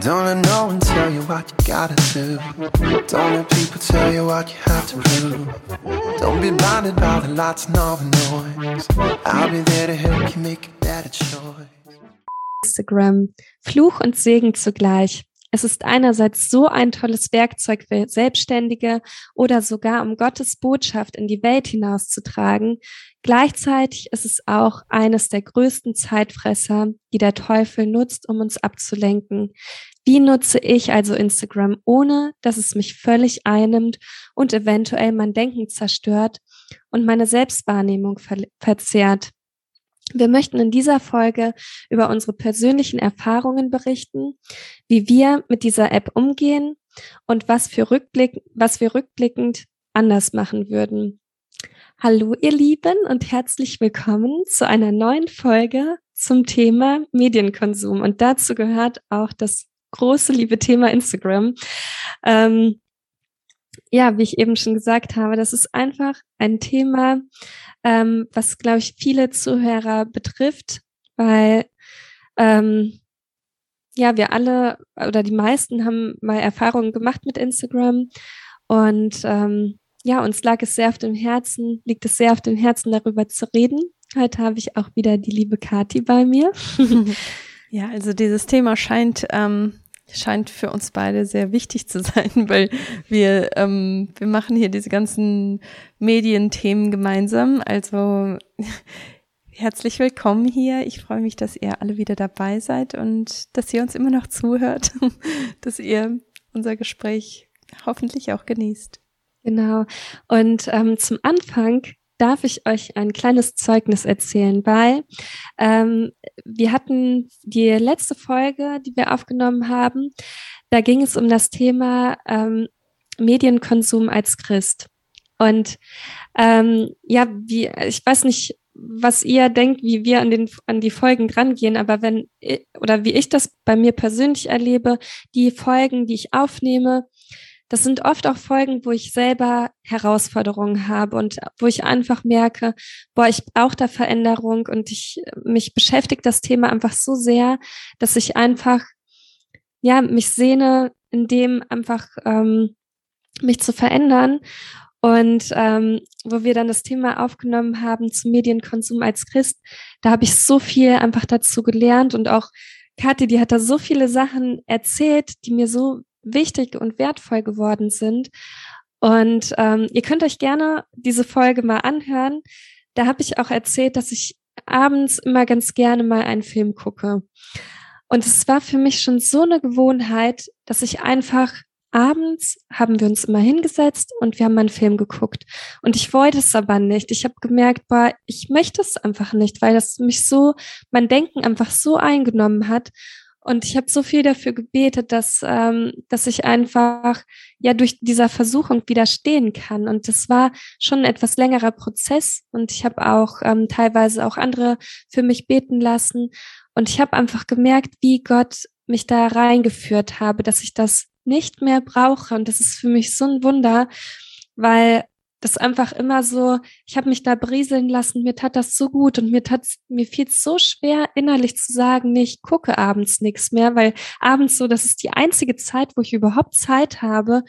Don't let no one tell you what you gotta do. Don't let people tell you what you have to do. Don't be blinded by the lights and all the noise. I'll be there to help you make a better choice. Instagram. Fluch und Segen zugleich. Es ist einerseits so ein tolles Werkzeug für Selbstständige oder sogar um Gottes Botschaft in die Welt hinauszutragen. Gleichzeitig ist es auch eines der größten Zeitfresser, die der Teufel nutzt, um uns abzulenken. Wie nutze ich also Instagram, ohne dass es mich völlig einnimmt und eventuell mein Denken zerstört und meine Selbstwahrnehmung ver verzerrt? Wir möchten in dieser Folge über unsere persönlichen Erfahrungen berichten, wie wir mit dieser App umgehen und was, für Rückblick, was wir rückblickend anders machen würden. Hallo ihr Lieben und herzlich willkommen zu einer neuen Folge zum Thema Medienkonsum. Und dazu gehört auch das große liebe Thema Instagram. Ähm, ja, wie ich eben schon gesagt habe, das ist einfach ein Thema, ähm, was, glaube ich, viele Zuhörer betrifft, weil ähm, ja, wir alle oder die meisten haben mal Erfahrungen gemacht mit Instagram und ähm, ja, uns lag es sehr auf dem Herzen, liegt es sehr auf dem Herzen, darüber zu reden. Heute habe ich auch wieder die liebe Kati bei mir. ja, also dieses Thema scheint ähm, scheint für uns beide sehr wichtig zu sein, weil wir, ähm, wir machen hier diese ganzen Medienthemen gemeinsam. Also herzlich willkommen hier. Ich freue mich, dass ihr alle wieder dabei seid und dass ihr uns immer noch zuhört, dass ihr unser Gespräch hoffentlich auch genießt. Genau. Und ähm, zum Anfang darf ich euch ein kleines Zeugnis erzählen, weil ähm, wir hatten die letzte Folge, die wir aufgenommen haben, da ging es um das Thema ähm, Medienkonsum als Christ. Und ähm, ja, wie, ich weiß nicht, was ihr denkt, wie wir an, den, an die Folgen drangehen, aber wenn, oder wie ich das bei mir persönlich erlebe, die Folgen, die ich aufnehme, das sind oft auch Folgen, wo ich selber Herausforderungen habe und wo ich einfach merke, boah, ich brauche da Veränderung und ich, mich beschäftigt das Thema einfach so sehr, dass ich einfach, ja, mich sehne, in dem einfach ähm, mich zu verändern. Und ähm, wo wir dann das Thema aufgenommen haben zum Medienkonsum als Christ, da habe ich so viel einfach dazu gelernt und auch Kathi, die hat da so viele Sachen erzählt, die mir so wichtig und wertvoll geworden sind. Und ähm, ihr könnt euch gerne diese Folge mal anhören. Da habe ich auch erzählt, dass ich abends immer ganz gerne mal einen Film gucke. Und es war für mich schon so eine Gewohnheit, dass ich einfach abends haben wir uns immer hingesetzt und wir haben einen Film geguckt. Und ich wollte es aber nicht. Ich habe gemerkt, boah, ich möchte es einfach nicht, weil das mich so, mein Denken einfach so eingenommen hat. Und ich habe so viel dafür gebetet, dass, ähm, dass ich einfach ja durch dieser Versuchung widerstehen kann. Und das war schon ein etwas längerer Prozess. Und ich habe auch ähm, teilweise auch andere für mich beten lassen. Und ich habe einfach gemerkt, wie Gott mich da reingeführt habe, dass ich das nicht mehr brauche. Und das ist für mich so ein Wunder, weil das einfach immer so, ich habe mich da brieseln lassen, mir tat das so gut und mir tat mir fiel so schwer innerlich zu sagen, nee, ich gucke abends nichts mehr, weil abends so, das ist die einzige Zeit, wo ich überhaupt Zeit habe,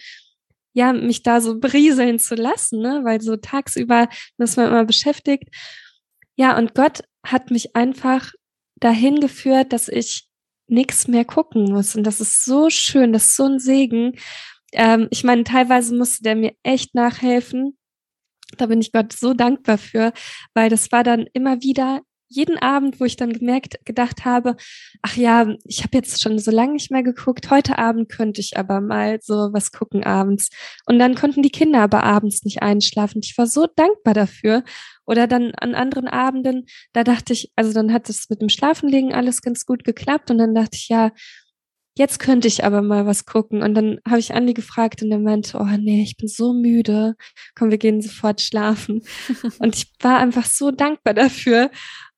ja, mich da so brieseln zu lassen, ne, weil so tagsüber ist man immer beschäftigt. Ja, und Gott hat mich einfach dahin geführt, dass ich nichts mehr gucken muss und das ist so schön, das ist so ein Segen. Ähm, ich meine, teilweise musste der mir echt nachhelfen, da bin ich Gott so dankbar für, weil das war dann immer wieder jeden Abend, wo ich dann gemerkt, gedacht habe, ach ja, ich habe jetzt schon so lange nicht mehr geguckt, heute Abend könnte ich aber mal so was gucken abends. Und dann konnten die Kinder aber abends nicht einschlafen. Ich war so dankbar dafür. Oder dann an anderen Abenden, da dachte ich, also dann hat es mit dem Schlafenlegen alles ganz gut geklappt und dann dachte ich, ja, jetzt könnte ich aber mal was gucken. Und dann habe ich Andi gefragt und er meinte, oh nee, ich bin so müde. Komm, wir gehen sofort schlafen. und ich war einfach so dankbar dafür.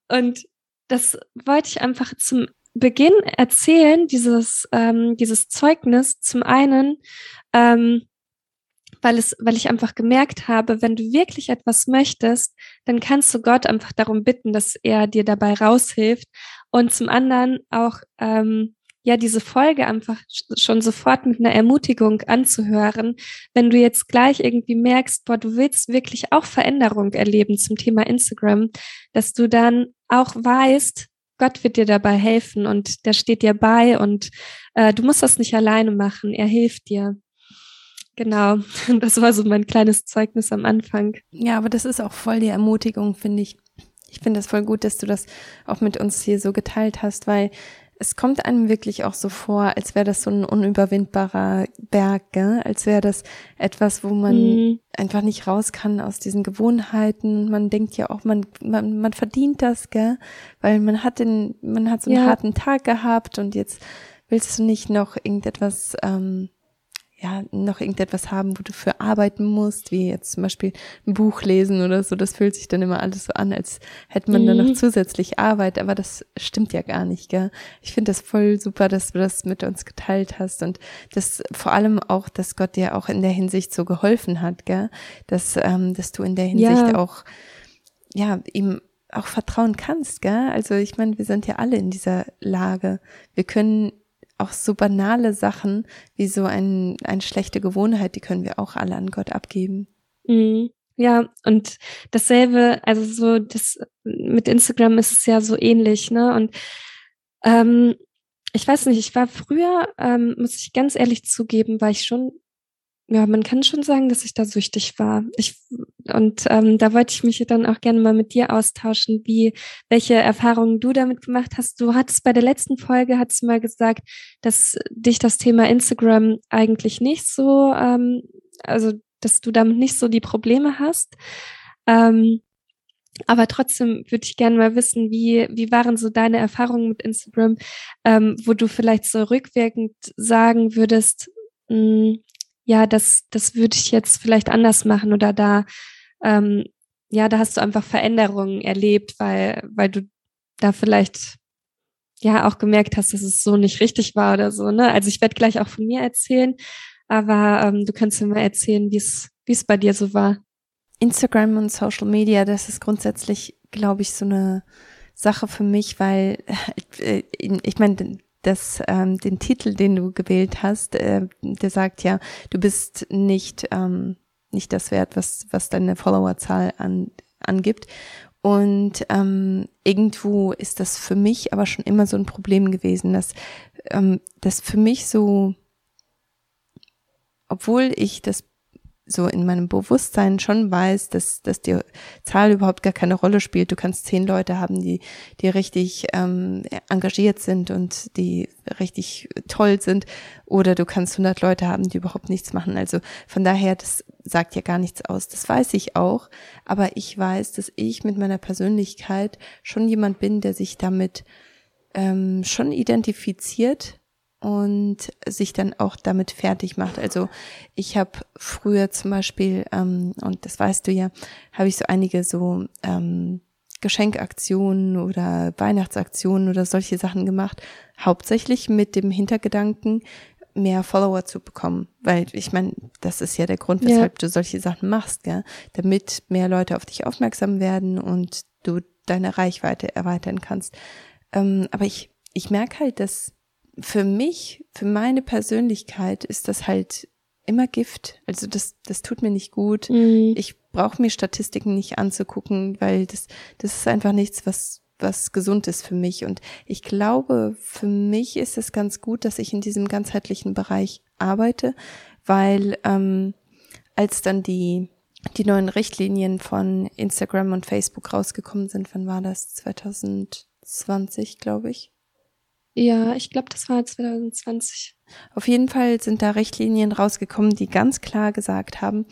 Und das wollte ich einfach zum Beginn erzählen, dieses, ähm, dieses Zeugnis. Zum einen, ähm, weil es, weil ich einfach gemerkt habe, wenn du wirklich etwas möchtest, dann kannst du Gott einfach darum bitten, dass er dir dabei raushilft. Und zum anderen auch, ähm, ja, diese Folge einfach schon sofort mit einer Ermutigung anzuhören. Wenn du jetzt gleich irgendwie merkst, boah, du willst wirklich auch Veränderung erleben zum Thema Instagram, dass du dann auch weißt, Gott wird dir dabei helfen und der steht dir bei und äh, du musst das nicht alleine machen. Er hilft dir. Genau, das war so mein kleines Zeugnis am Anfang. Ja, aber das ist auch voll die Ermutigung, finde ich. Ich finde das voll gut, dass du das auch mit uns hier so geteilt hast, weil es kommt einem wirklich auch so vor, als wäre das so ein unüberwindbarer Berg, gell? als wäre das etwas, wo man mhm. einfach nicht raus kann aus diesen Gewohnheiten. Man denkt ja auch, man, man, man verdient das, gell? weil man hat den, man hat so einen ja. harten Tag gehabt und jetzt willst du nicht noch irgendetwas ähm, ja, noch irgendetwas haben, wo du für arbeiten musst, wie jetzt zum Beispiel ein Buch lesen oder so, das fühlt sich dann immer alles so an, als hätte man mhm. dann noch zusätzlich Arbeit, aber das stimmt ja gar nicht, gell? Ich finde das voll super, dass du das mit uns geteilt hast und das vor allem auch, dass Gott dir auch in der Hinsicht so geholfen hat, gell? Dass, ähm, dass du in der Hinsicht ja. auch, ja, ihm auch vertrauen kannst, gell? Also ich meine, wir sind ja alle in dieser Lage. Wir können auch so banale Sachen wie so ein, eine schlechte Gewohnheit, die können wir auch alle an Gott abgeben. Mhm. Ja, und dasselbe, also so das mit Instagram ist es ja so ähnlich, ne? Und ähm, ich weiß nicht, ich war früher, ähm, muss ich ganz ehrlich zugeben, war ich schon ja, man kann schon sagen, dass ich da süchtig war. Ich, und ähm, da wollte ich mich dann auch gerne mal mit dir austauschen, wie, welche Erfahrungen du damit gemacht hast. Du hattest bei der letzten Folge, hattest mal gesagt, dass dich das Thema Instagram eigentlich nicht so, ähm, also dass du damit nicht so die Probleme hast. Ähm, aber trotzdem würde ich gerne mal wissen, wie, wie waren so deine Erfahrungen mit Instagram, ähm, wo du vielleicht so rückwirkend sagen würdest, mh, hm, ja, das, das würde ich jetzt vielleicht anders machen oder da, ähm, ja, da hast du einfach Veränderungen erlebt, weil, weil du da vielleicht ja auch gemerkt hast, dass es so nicht richtig war oder so, ne? Also ich werde gleich auch von mir erzählen, aber ähm, du kannst mir mal erzählen, wie es, wie es bei dir so war. Instagram und Social Media, das ist grundsätzlich, glaube ich, so eine Sache für mich, weil äh, ich meine, das, ähm, den Titel, den du gewählt hast, äh, der sagt ja, du bist nicht, ähm, nicht das Wert, was, was deine Followerzahl an, angibt. Und ähm, irgendwo ist das für mich aber schon immer so ein Problem gewesen, dass ähm, das für mich so, obwohl ich das so in meinem Bewusstsein schon weiß, dass, dass die Zahl überhaupt gar keine Rolle spielt. Du kannst zehn Leute haben, die, die richtig ähm, engagiert sind und die richtig toll sind. Oder du kannst 100 Leute haben, die überhaupt nichts machen. Also von daher, das sagt ja gar nichts aus. Das weiß ich auch. Aber ich weiß, dass ich mit meiner Persönlichkeit schon jemand bin, der sich damit ähm, schon identifiziert und sich dann auch damit fertig macht. Also ich habe früher zum Beispiel, ähm, und das weißt du ja, habe ich so einige so ähm, Geschenkaktionen oder Weihnachtsaktionen oder solche Sachen gemacht, hauptsächlich mit dem Hintergedanken, mehr Follower zu bekommen. Weil ich meine, das ist ja der Grund, weshalb ja. du solche Sachen machst, gell? damit mehr Leute auf dich aufmerksam werden und du deine Reichweite erweitern kannst. Ähm, aber ich, ich merke halt, dass für mich, für meine Persönlichkeit ist das halt immer Gift. Also das, das tut mir nicht gut. Mhm. Ich brauche mir Statistiken nicht anzugucken, weil das, das ist einfach nichts, was, was gesund ist für mich. Und ich glaube, für mich ist es ganz gut, dass ich in diesem ganzheitlichen Bereich arbeite, weil ähm, als dann die die neuen Richtlinien von Instagram und Facebook rausgekommen sind, wann war das? 2020, glaube ich. Ja, ich glaube, das war 2020. Auf jeden Fall sind da Richtlinien rausgekommen, die ganz klar gesagt haben,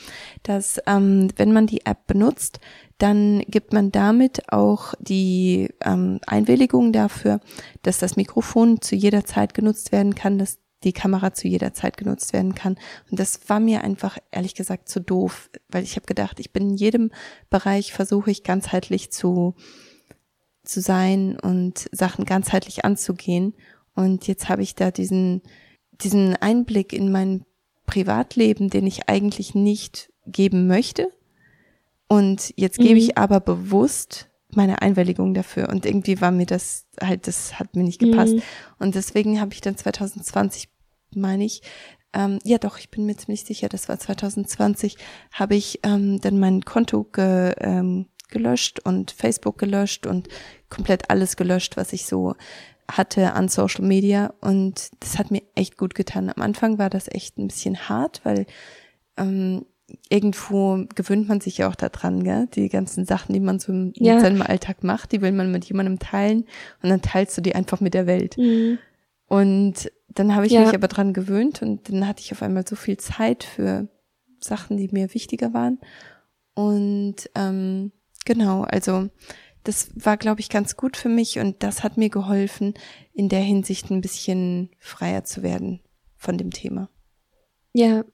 dass ähm, wenn man die App benutzt, dann gibt man damit auch die ähm, Einwilligung dafür, dass das Mikrofon zu jeder Zeit genutzt werden kann, dass die Kamera zu jeder Zeit genutzt werden kann. Und das war mir einfach ehrlich gesagt zu doof, weil ich habe gedacht, ich bin in jedem Bereich versuche ich ganzheitlich zu zu sein und Sachen ganzheitlich anzugehen. Und jetzt habe ich da diesen, diesen Einblick in mein Privatleben, den ich eigentlich nicht geben möchte. Und jetzt gebe mhm. ich aber bewusst meine Einwilligung dafür. Und irgendwie war mir das halt, das hat mir nicht gepasst. Mhm. Und deswegen habe ich dann 2020, meine ich, ähm, ja doch, ich bin mir ziemlich sicher, das war 2020, habe ich ähm, dann mein Konto ge, ähm, gelöscht und Facebook gelöscht und komplett alles gelöscht, was ich so hatte an Social Media. Und das hat mir echt gut getan. Am Anfang war das echt ein bisschen hart, weil ähm, irgendwo gewöhnt man sich ja auch daran, gell? Die ganzen Sachen, die man so in ja. seinem Alltag macht, die will man mit jemandem teilen und dann teilst du die einfach mit der Welt. Mhm. Und dann habe ich ja. mich aber dran gewöhnt und dann hatte ich auf einmal so viel Zeit für Sachen, die mir wichtiger waren. Und ähm, genau, also das war, glaube ich, ganz gut für mich und das hat mir geholfen, in der Hinsicht ein bisschen freier zu werden von dem Thema. Ja,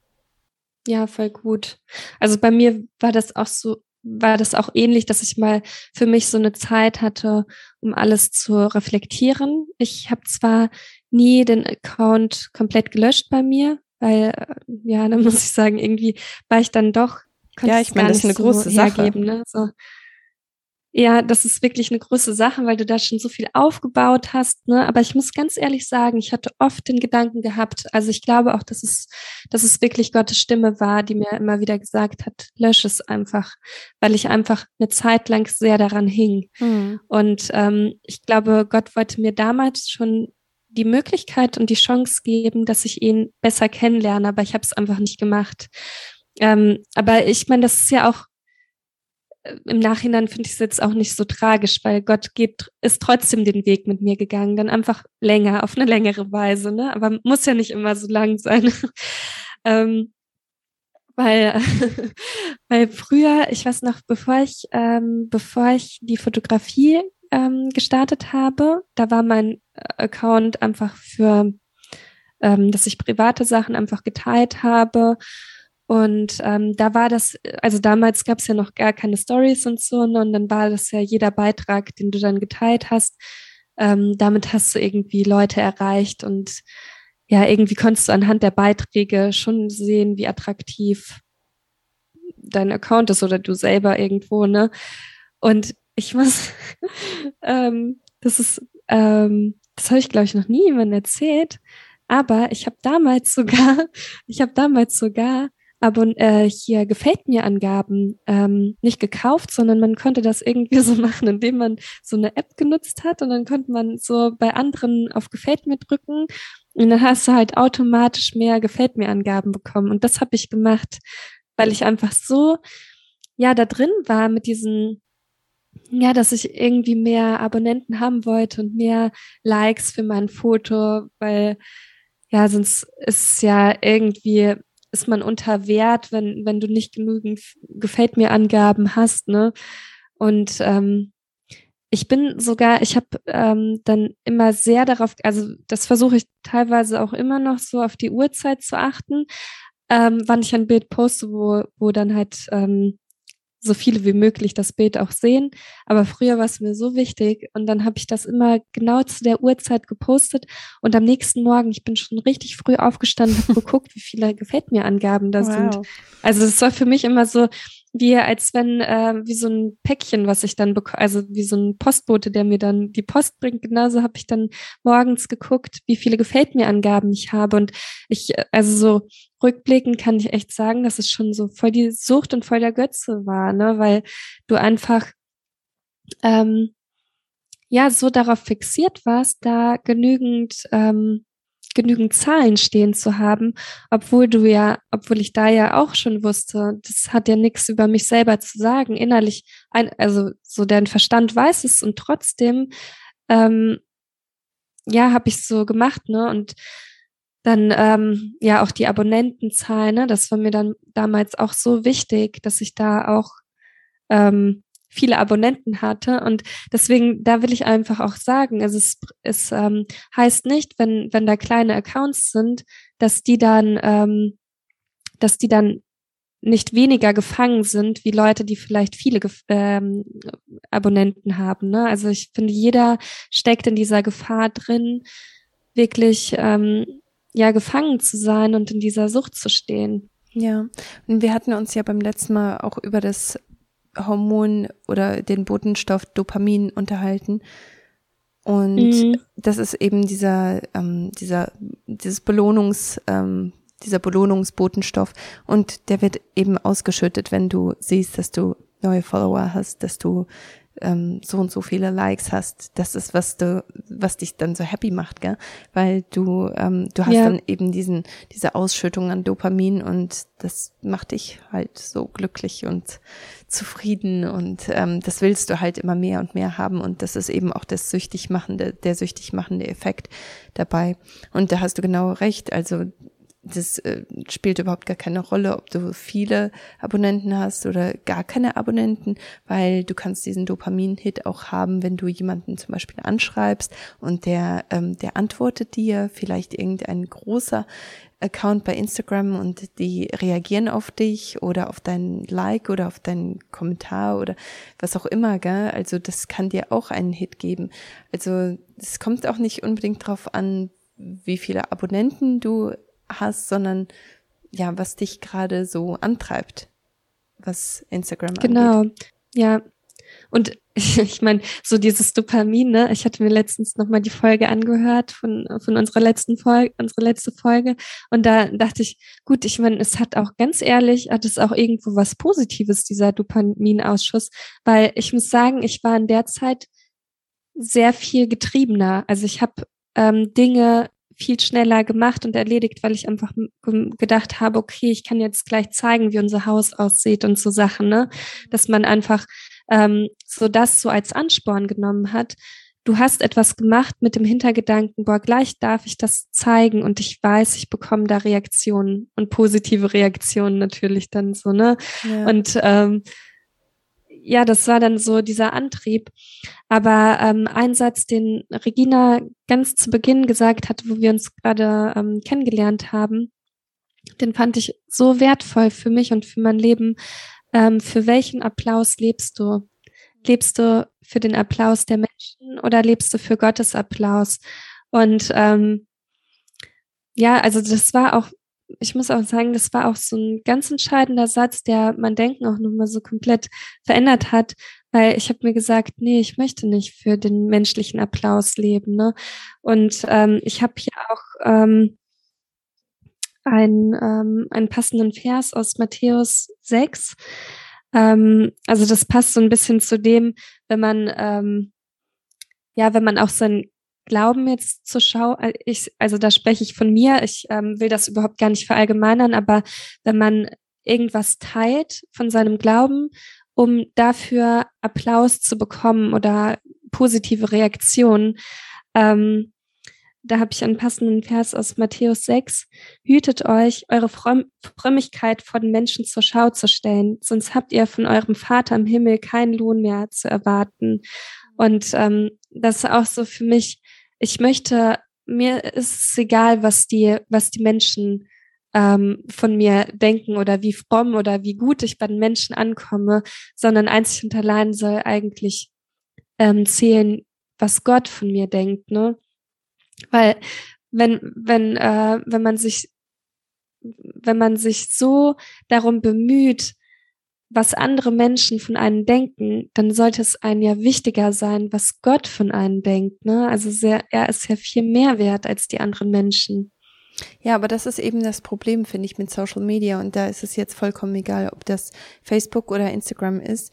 ja, voll gut. Also bei mir war das auch so, war das auch ähnlich, dass ich mal für mich so eine Zeit hatte, um alles zu reflektieren. Ich habe zwar nie den Account komplett gelöscht bei mir, weil, äh, ja, da muss ich sagen, irgendwie war ich dann doch. Ja, ich meine, das ist eine so große Sache. Ne? So, ja, das ist wirklich eine große Sache, weil du da schon so viel aufgebaut hast. Ne? Aber ich muss ganz ehrlich sagen, ich hatte oft den Gedanken gehabt, also ich glaube auch, dass es, dass es wirklich Gottes Stimme war, die mir immer wieder gesagt hat, lösch es einfach, weil ich einfach eine Zeit lang sehr daran hing. Mhm. Und ähm, ich glaube, Gott wollte mir damals schon die Möglichkeit und die Chance geben, dass ich ihn besser kennenlerne, aber ich habe es einfach nicht gemacht. Ähm, aber ich meine, das ist ja auch im Nachhinein finde ich es jetzt auch nicht so tragisch, weil Gott geht, ist trotzdem den Weg mit mir gegangen, dann einfach länger, auf eine längere Weise, ne? Aber muss ja nicht immer so lang sein. ähm, weil, weil früher, ich weiß noch, bevor ich, ähm, bevor ich die Fotografie ähm, gestartet habe, da war mein Account einfach für, ähm, dass ich private Sachen einfach geteilt habe und ähm, da war das, also damals gab es ja noch gar keine Stories und so, ne? und dann war das ja jeder Beitrag, den du dann geteilt hast. Ähm, damit hast du irgendwie Leute erreicht und ja, irgendwie konntest du anhand der Beiträge schon sehen, wie attraktiv dein Account ist oder du selber irgendwo, ne? Und ich muss, ähm, das ist, ähm, das habe ich glaube ich noch nie jemandem erzählt, aber ich habe damals sogar, ich habe damals sogar aber äh, hier gefällt mir Angaben ähm, nicht gekauft, sondern man konnte das irgendwie so machen, indem man so eine App genutzt hat und dann konnte man so bei anderen auf gefällt mir drücken und dann hast du halt automatisch mehr gefällt mir Angaben bekommen. Und das habe ich gemacht, weil ich einfach so ja da drin war mit diesen ja, dass ich irgendwie mehr Abonnenten haben wollte und mehr Likes für mein Foto, weil ja, sonst ist ja irgendwie ist man unter Wert, wenn, wenn du nicht genügend gefällt mir Angaben hast, ne? Und ähm, ich bin sogar, ich habe ähm, dann immer sehr darauf, also das versuche ich teilweise auch immer noch so auf die Uhrzeit zu achten, ähm, wann ich ein Bild poste, wo, wo dann halt ähm, so viele wie möglich das Bild auch sehen. Aber früher war es mir so wichtig und dann habe ich das immer genau zu der Uhrzeit gepostet und am nächsten Morgen, ich bin schon richtig früh aufgestanden, habe geguckt, wie viele gefällt mir Angaben da wow. sind. Also das war für mich immer so, wie als wenn, äh, wie so ein Päckchen, was ich dann bekomme, also wie so ein Postbote, der mir dann die Post bringt. Genauso habe ich dann morgens geguckt, wie viele gefällt mir Angaben ich habe. Und ich, also so rückblickend kann ich echt sagen, dass es schon so voll die Sucht und voll der Götze war, ne, weil du einfach, ähm, ja, so darauf fixiert warst, da genügend, ähm, genügend Zahlen stehen zu haben, obwohl du ja, obwohl ich da ja auch schon wusste, das hat ja nichts über mich selber zu sagen. Innerlich, ein, also so dein Verstand weiß es und trotzdem, ähm, ja, habe ich so gemacht, ne? Und dann ähm, ja auch die Abonnentenzahl, ne? Das war mir dann damals auch so wichtig, dass ich da auch ähm, viele Abonnenten hatte. Und deswegen, da will ich einfach auch sagen, also es, es ähm, heißt nicht, wenn, wenn da kleine Accounts sind, dass die dann, ähm, dass die dann nicht weniger gefangen sind wie Leute, die vielleicht viele ähm, Abonnenten haben. Ne? Also ich finde, jeder steckt in dieser Gefahr drin, wirklich ähm, ja gefangen zu sein und in dieser Sucht zu stehen. Ja, und wir hatten uns ja beim letzten Mal auch über das Hormon oder den Botenstoff Dopamin unterhalten. Und mhm. das ist eben dieser, ähm, dieser, dieses Belohnungs, ähm, dieser Belohnungsbotenstoff. Und der wird eben ausgeschüttet, wenn du siehst, dass du neue Follower hast, dass du ähm, so und so viele Likes hast, das ist, was du, was dich dann so happy macht, gell? Weil du, ähm, du hast ja. dann eben diesen, diese Ausschüttung an Dopamin und das macht dich halt so glücklich und zufrieden und ähm, das willst du halt immer mehr und mehr haben und das ist eben auch das süchtig machende, der süchtig machende Effekt dabei. Und da hast du genau recht. Also das äh, spielt überhaupt gar keine Rolle, ob du viele Abonnenten hast oder gar keine Abonnenten, weil du kannst diesen Dopamin-Hit auch haben, wenn du jemanden zum Beispiel anschreibst und der, ähm, der antwortet dir, vielleicht irgendein großer Account bei Instagram und die reagieren auf dich oder auf dein Like oder auf deinen Kommentar oder was auch immer, gell? Also das kann dir auch einen Hit geben. Also es kommt auch nicht unbedingt drauf an, wie viele Abonnenten du hast, sondern ja, was dich gerade so antreibt, was Instagram genau. angeht. Genau, ja. Und ich meine, so dieses Dopamin, ne? Ich hatte mir letztens nochmal die Folge angehört von, von unserer letzten Folge, unsere letzte Folge. Und da dachte ich, gut, ich meine, es hat auch ganz ehrlich, hat es auch irgendwo was Positives, dieser Dopaminausschuss, weil ich muss sagen, ich war in der Zeit sehr viel getriebener. Also ich habe ähm, Dinge viel schneller gemacht und erledigt, weil ich einfach gedacht habe, okay, ich kann jetzt gleich zeigen, wie unser Haus aussieht und so Sachen, ne? Dass man einfach ähm, so das so als Ansporn genommen hat. Du hast etwas gemacht mit dem Hintergedanken, boah, gleich darf ich das zeigen und ich weiß, ich bekomme da Reaktionen und positive Reaktionen natürlich dann so, ne? Ja. Und ähm, ja, das war dann so dieser Antrieb. Aber ähm, ein Satz, den Regina ganz zu Beginn gesagt hat, wo wir uns gerade ähm, kennengelernt haben, den fand ich so wertvoll für mich und für mein Leben. Ähm, für welchen Applaus lebst du? Lebst du für den Applaus der Menschen oder lebst du für Gottes Applaus? Und ähm, ja, also das war auch ich muss auch sagen, das war auch so ein ganz entscheidender Satz, der mein Denken auch nochmal so komplett verändert hat, weil ich habe mir gesagt, nee, ich möchte nicht für den menschlichen Applaus leben. Ne? Und ähm, ich habe hier auch ähm, ein, ähm, einen passenden Vers aus Matthäus 6. Ähm, also das passt so ein bisschen zu dem, wenn man ähm, ja, wenn man auch sein Glauben jetzt zur Schau, äh, ich, also da spreche ich von mir, ich ähm, will das überhaupt gar nicht verallgemeinern, aber wenn man irgendwas teilt von seinem Glauben, um dafür Applaus zu bekommen oder positive Reaktionen, ähm, da habe ich einen passenden Vers aus Matthäus 6. Hütet euch, eure Frömmigkeit vor den Menschen zur Schau zu stellen, sonst habt ihr von eurem Vater im Himmel keinen Lohn mehr zu erwarten. Und ähm, das ist auch so für mich ich möchte, mir ist es egal, was die, was die Menschen ähm, von mir denken oder wie fromm oder wie gut ich bei den Menschen ankomme, sondern einzig und allein soll eigentlich ähm, zählen, was Gott von mir denkt, ne? Weil wenn, wenn, äh, wenn man sich, wenn man sich so darum bemüht, was andere Menschen von einem denken, dann sollte es einem ja wichtiger sein, was Gott von einem denkt. Ne? Also sehr, er ist ja viel mehr wert als die anderen Menschen. Ja, aber das ist eben das Problem, finde ich, mit Social Media. Und da ist es jetzt vollkommen egal, ob das Facebook oder Instagram ist.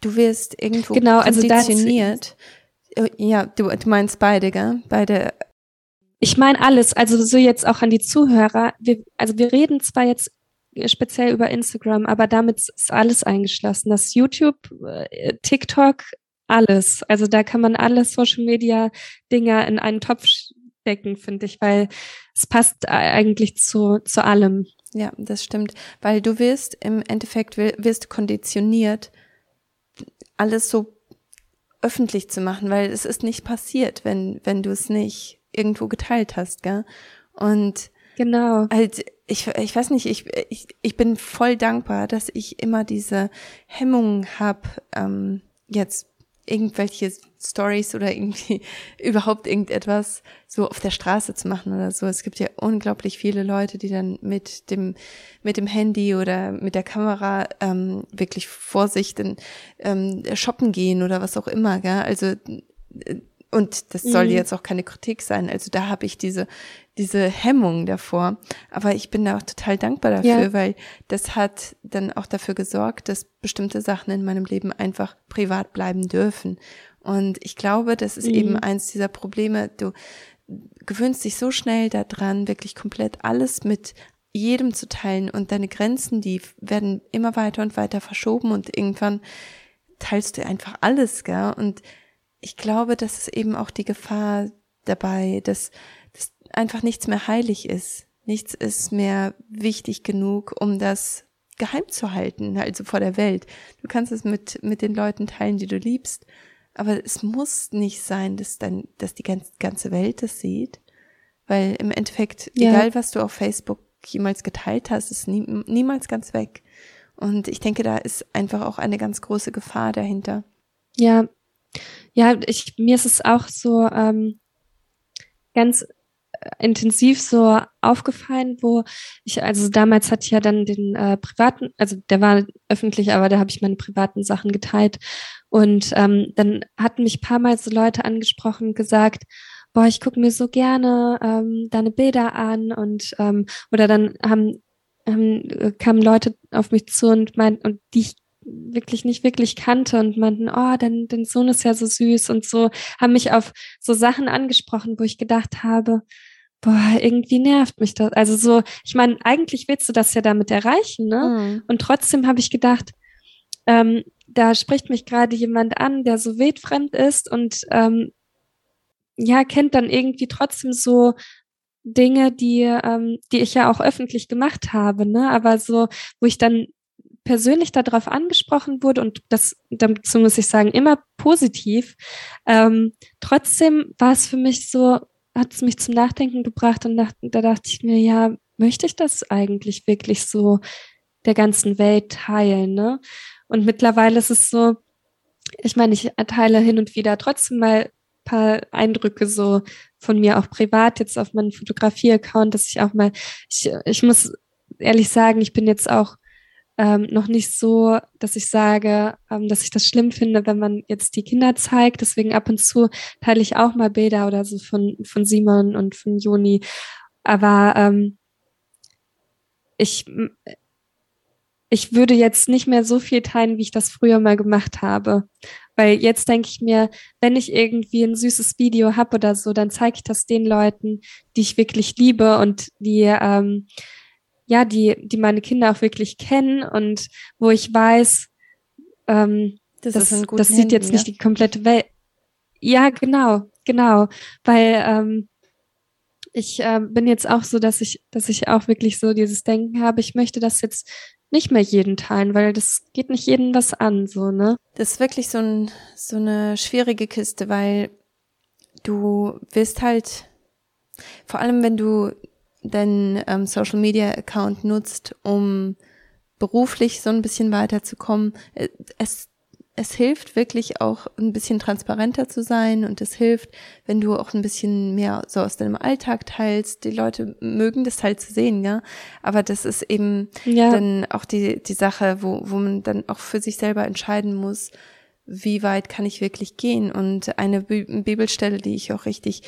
Du wirst irgendwo genau, konditioniert. Also ja, du, du meinst beide, gell? Beide. Ich meine alles, also so jetzt auch an die Zuhörer. Wir, also wir reden zwar jetzt speziell über Instagram, aber damit ist alles eingeschlossen. Das YouTube, äh, TikTok, alles. Also da kann man alle Social Media Dinger in einen Topf stecken, finde ich, weil es passt eigentlich zu, zu allem. Ja, das stimmt. Weil du wirst im Endeffekt wirst konditioniert, alles so öffentlich zu machen, weil es ist nicht passiert, wenn, wenn du es nicht irgendwo geteilt hast, gell? Und Genau. Halt, ich, ich weiß nicht, ich, ich, ich bin voll dankbar, dass ich immer diese Hemmung habe, ähm, jetzt irgendwelche Stories oder irgendwie überhaupt irgendetwas so auf der Straße zu machen oder so. Es gibt ja unglaublich viele Leute, die dann mit dem mit dem Handy oder mit der Kamera ähm, wirklich Vorsicht ähm, shoppen gehen oder was auch immer. Gell? Also äh, und das soll mhm. jetzt auch keine Kritik sein. Also da habe ich diese, diese Hemmung davor. Aber ich bin da auch total dankbar dafür, ja. weil das hat dann auch dafür gesorgt, dass bestimmte Sachen in meinem Leben einfach privat bleiben dürfen. Und ich glaube, das ist mhm. eben eins dieser Probleme. Du gewöhnst dich so schnell daran, wirklich komplett alles mit jedem zu teilen und deine Grenzen, die werden immer weiter und weiter verschoben und irgendwann teilst du einfach alles, gell? Und ich glaube, das ist eben auch die Gefahr dabei, dass, dass einfach nichts mehr heilig ist. Nichts ist mehr wichtig genug, um das geheim zu halten, also vor der Welt. Du kannst es mit, mit den Leuten teilen, die du liebst, aber es muss nicht sein, dass dann, dass die ganze Welt das sieht. Weil im Endeffekt, ja. egal was du auf Facebook jemals geteilt hast, ist nie, niemals ganz weg. Und ich denke, da ist einfach auch eine ganz große Gefahr dahinter. Ja, ja, ich, mir ist es auch so ähm, ganz intensiv so aufgefallen, wo ich, also damals hatte ich ja dann den äh, privaten, also der war öffentlich, aber da habe ich meine privaten Sachen geteilt. Und ähm, dann hatten mich paar Mal so Leute angesprochen und gesagt, boah, ich gucke mir so gerne ähm, deine Bilder an und ähm, oder dann haben, haben äh, kamen Leute auf mich zu und meinten, und die ich wirklich nicht wirklich kannte und meinten, oh, dein, dein Sohn ist ja so süß und so, haben mich auf so Sachen angesprochen, wo ich gedacht habe, boah, irgendwie nervt mich das. Also so, ich meine, eigentlich willst du das ja damit erreichen, ne? Mhm. Und trotzdem habe ich gedacht, ähm, da spricht mich gerade jemand an, der so wildfremd ist und ähm, ja, kennt dann irgendwie trotzdem so Dinge, die, ähm, die ich ja auch öffentlich gemacht habe, ne? Aber so, wo ich dann persönlich darauf angesprochen wurde und das dazu muss ich sagen immer positiv. Ähm, trotzdem war es für mich so, hat es mich zum Nachdenken gebracht und nach, da dachte ich mir, ja, möchte ich das eigentlich wirklich so der ganzen Welt teilen? Ne? Und mittlerweile ist es so, ich meine, ich teile hin und wieder trotzdem mal paar Eindrücke so von mir auch privat jetzt auf meinem Fotografie-Account, dass ich auch mal, ich, ich muss ehrlich sagen, ich bin jetzt auch ähm, noch nicht so, dass ich sage, ähm, dass ich das schlimm finde, wenn man jetzt die Kinder zeigt. Deswegen ab und zu teile ich auch mal Bilder oder so von, von Simon und von Joni. Aber ähm, ich, ich würde jetzt nicht mehr so viel teilen, wie ich das früher mal gemacht habe. Weil jetzt denke ich mir, wenn ich irgendwie ein süßes Video habe oder so, dann zeige ich das den Leuten, die ich wirklich liebe und die ähm, ja, die, die meine Kinder auch wirklich kennen und wo ich weiß, ähm, das, das, das sieht jetzt nicht die komplette Welt. Ja, genau, genau. Weil ähm, ich äh, bin jetzt auch so, dass ich, dass ich auch wirklich so dieses Denken habe, ich möchte das jetzt nicht mehr jeden teilen, weil das geht nicht jedem was an, so, ne? Das ist wirklich so, ein, so eine schwierige Kiste, weil du wirst halt, vor allem wenn du deinen ähm, Social Media Account nutzt, um beruflich so ein bisschen weiterzukommen. Äh, es, es hilft wirklich auch ein bisschen transparenter zu sein und es hilft, wenn du auch ein bisschen mehr so aus deinem Alltag teilst. Die Leute mögen das halt zu sehen, ja. Aber das ist eben ja. dann auch die, die Sache, wo, wo man dann auch für sich selber entscheiden muss, wie weit kann ich wirklich gehen? Und eine Bibelstelle, die ich auch richtig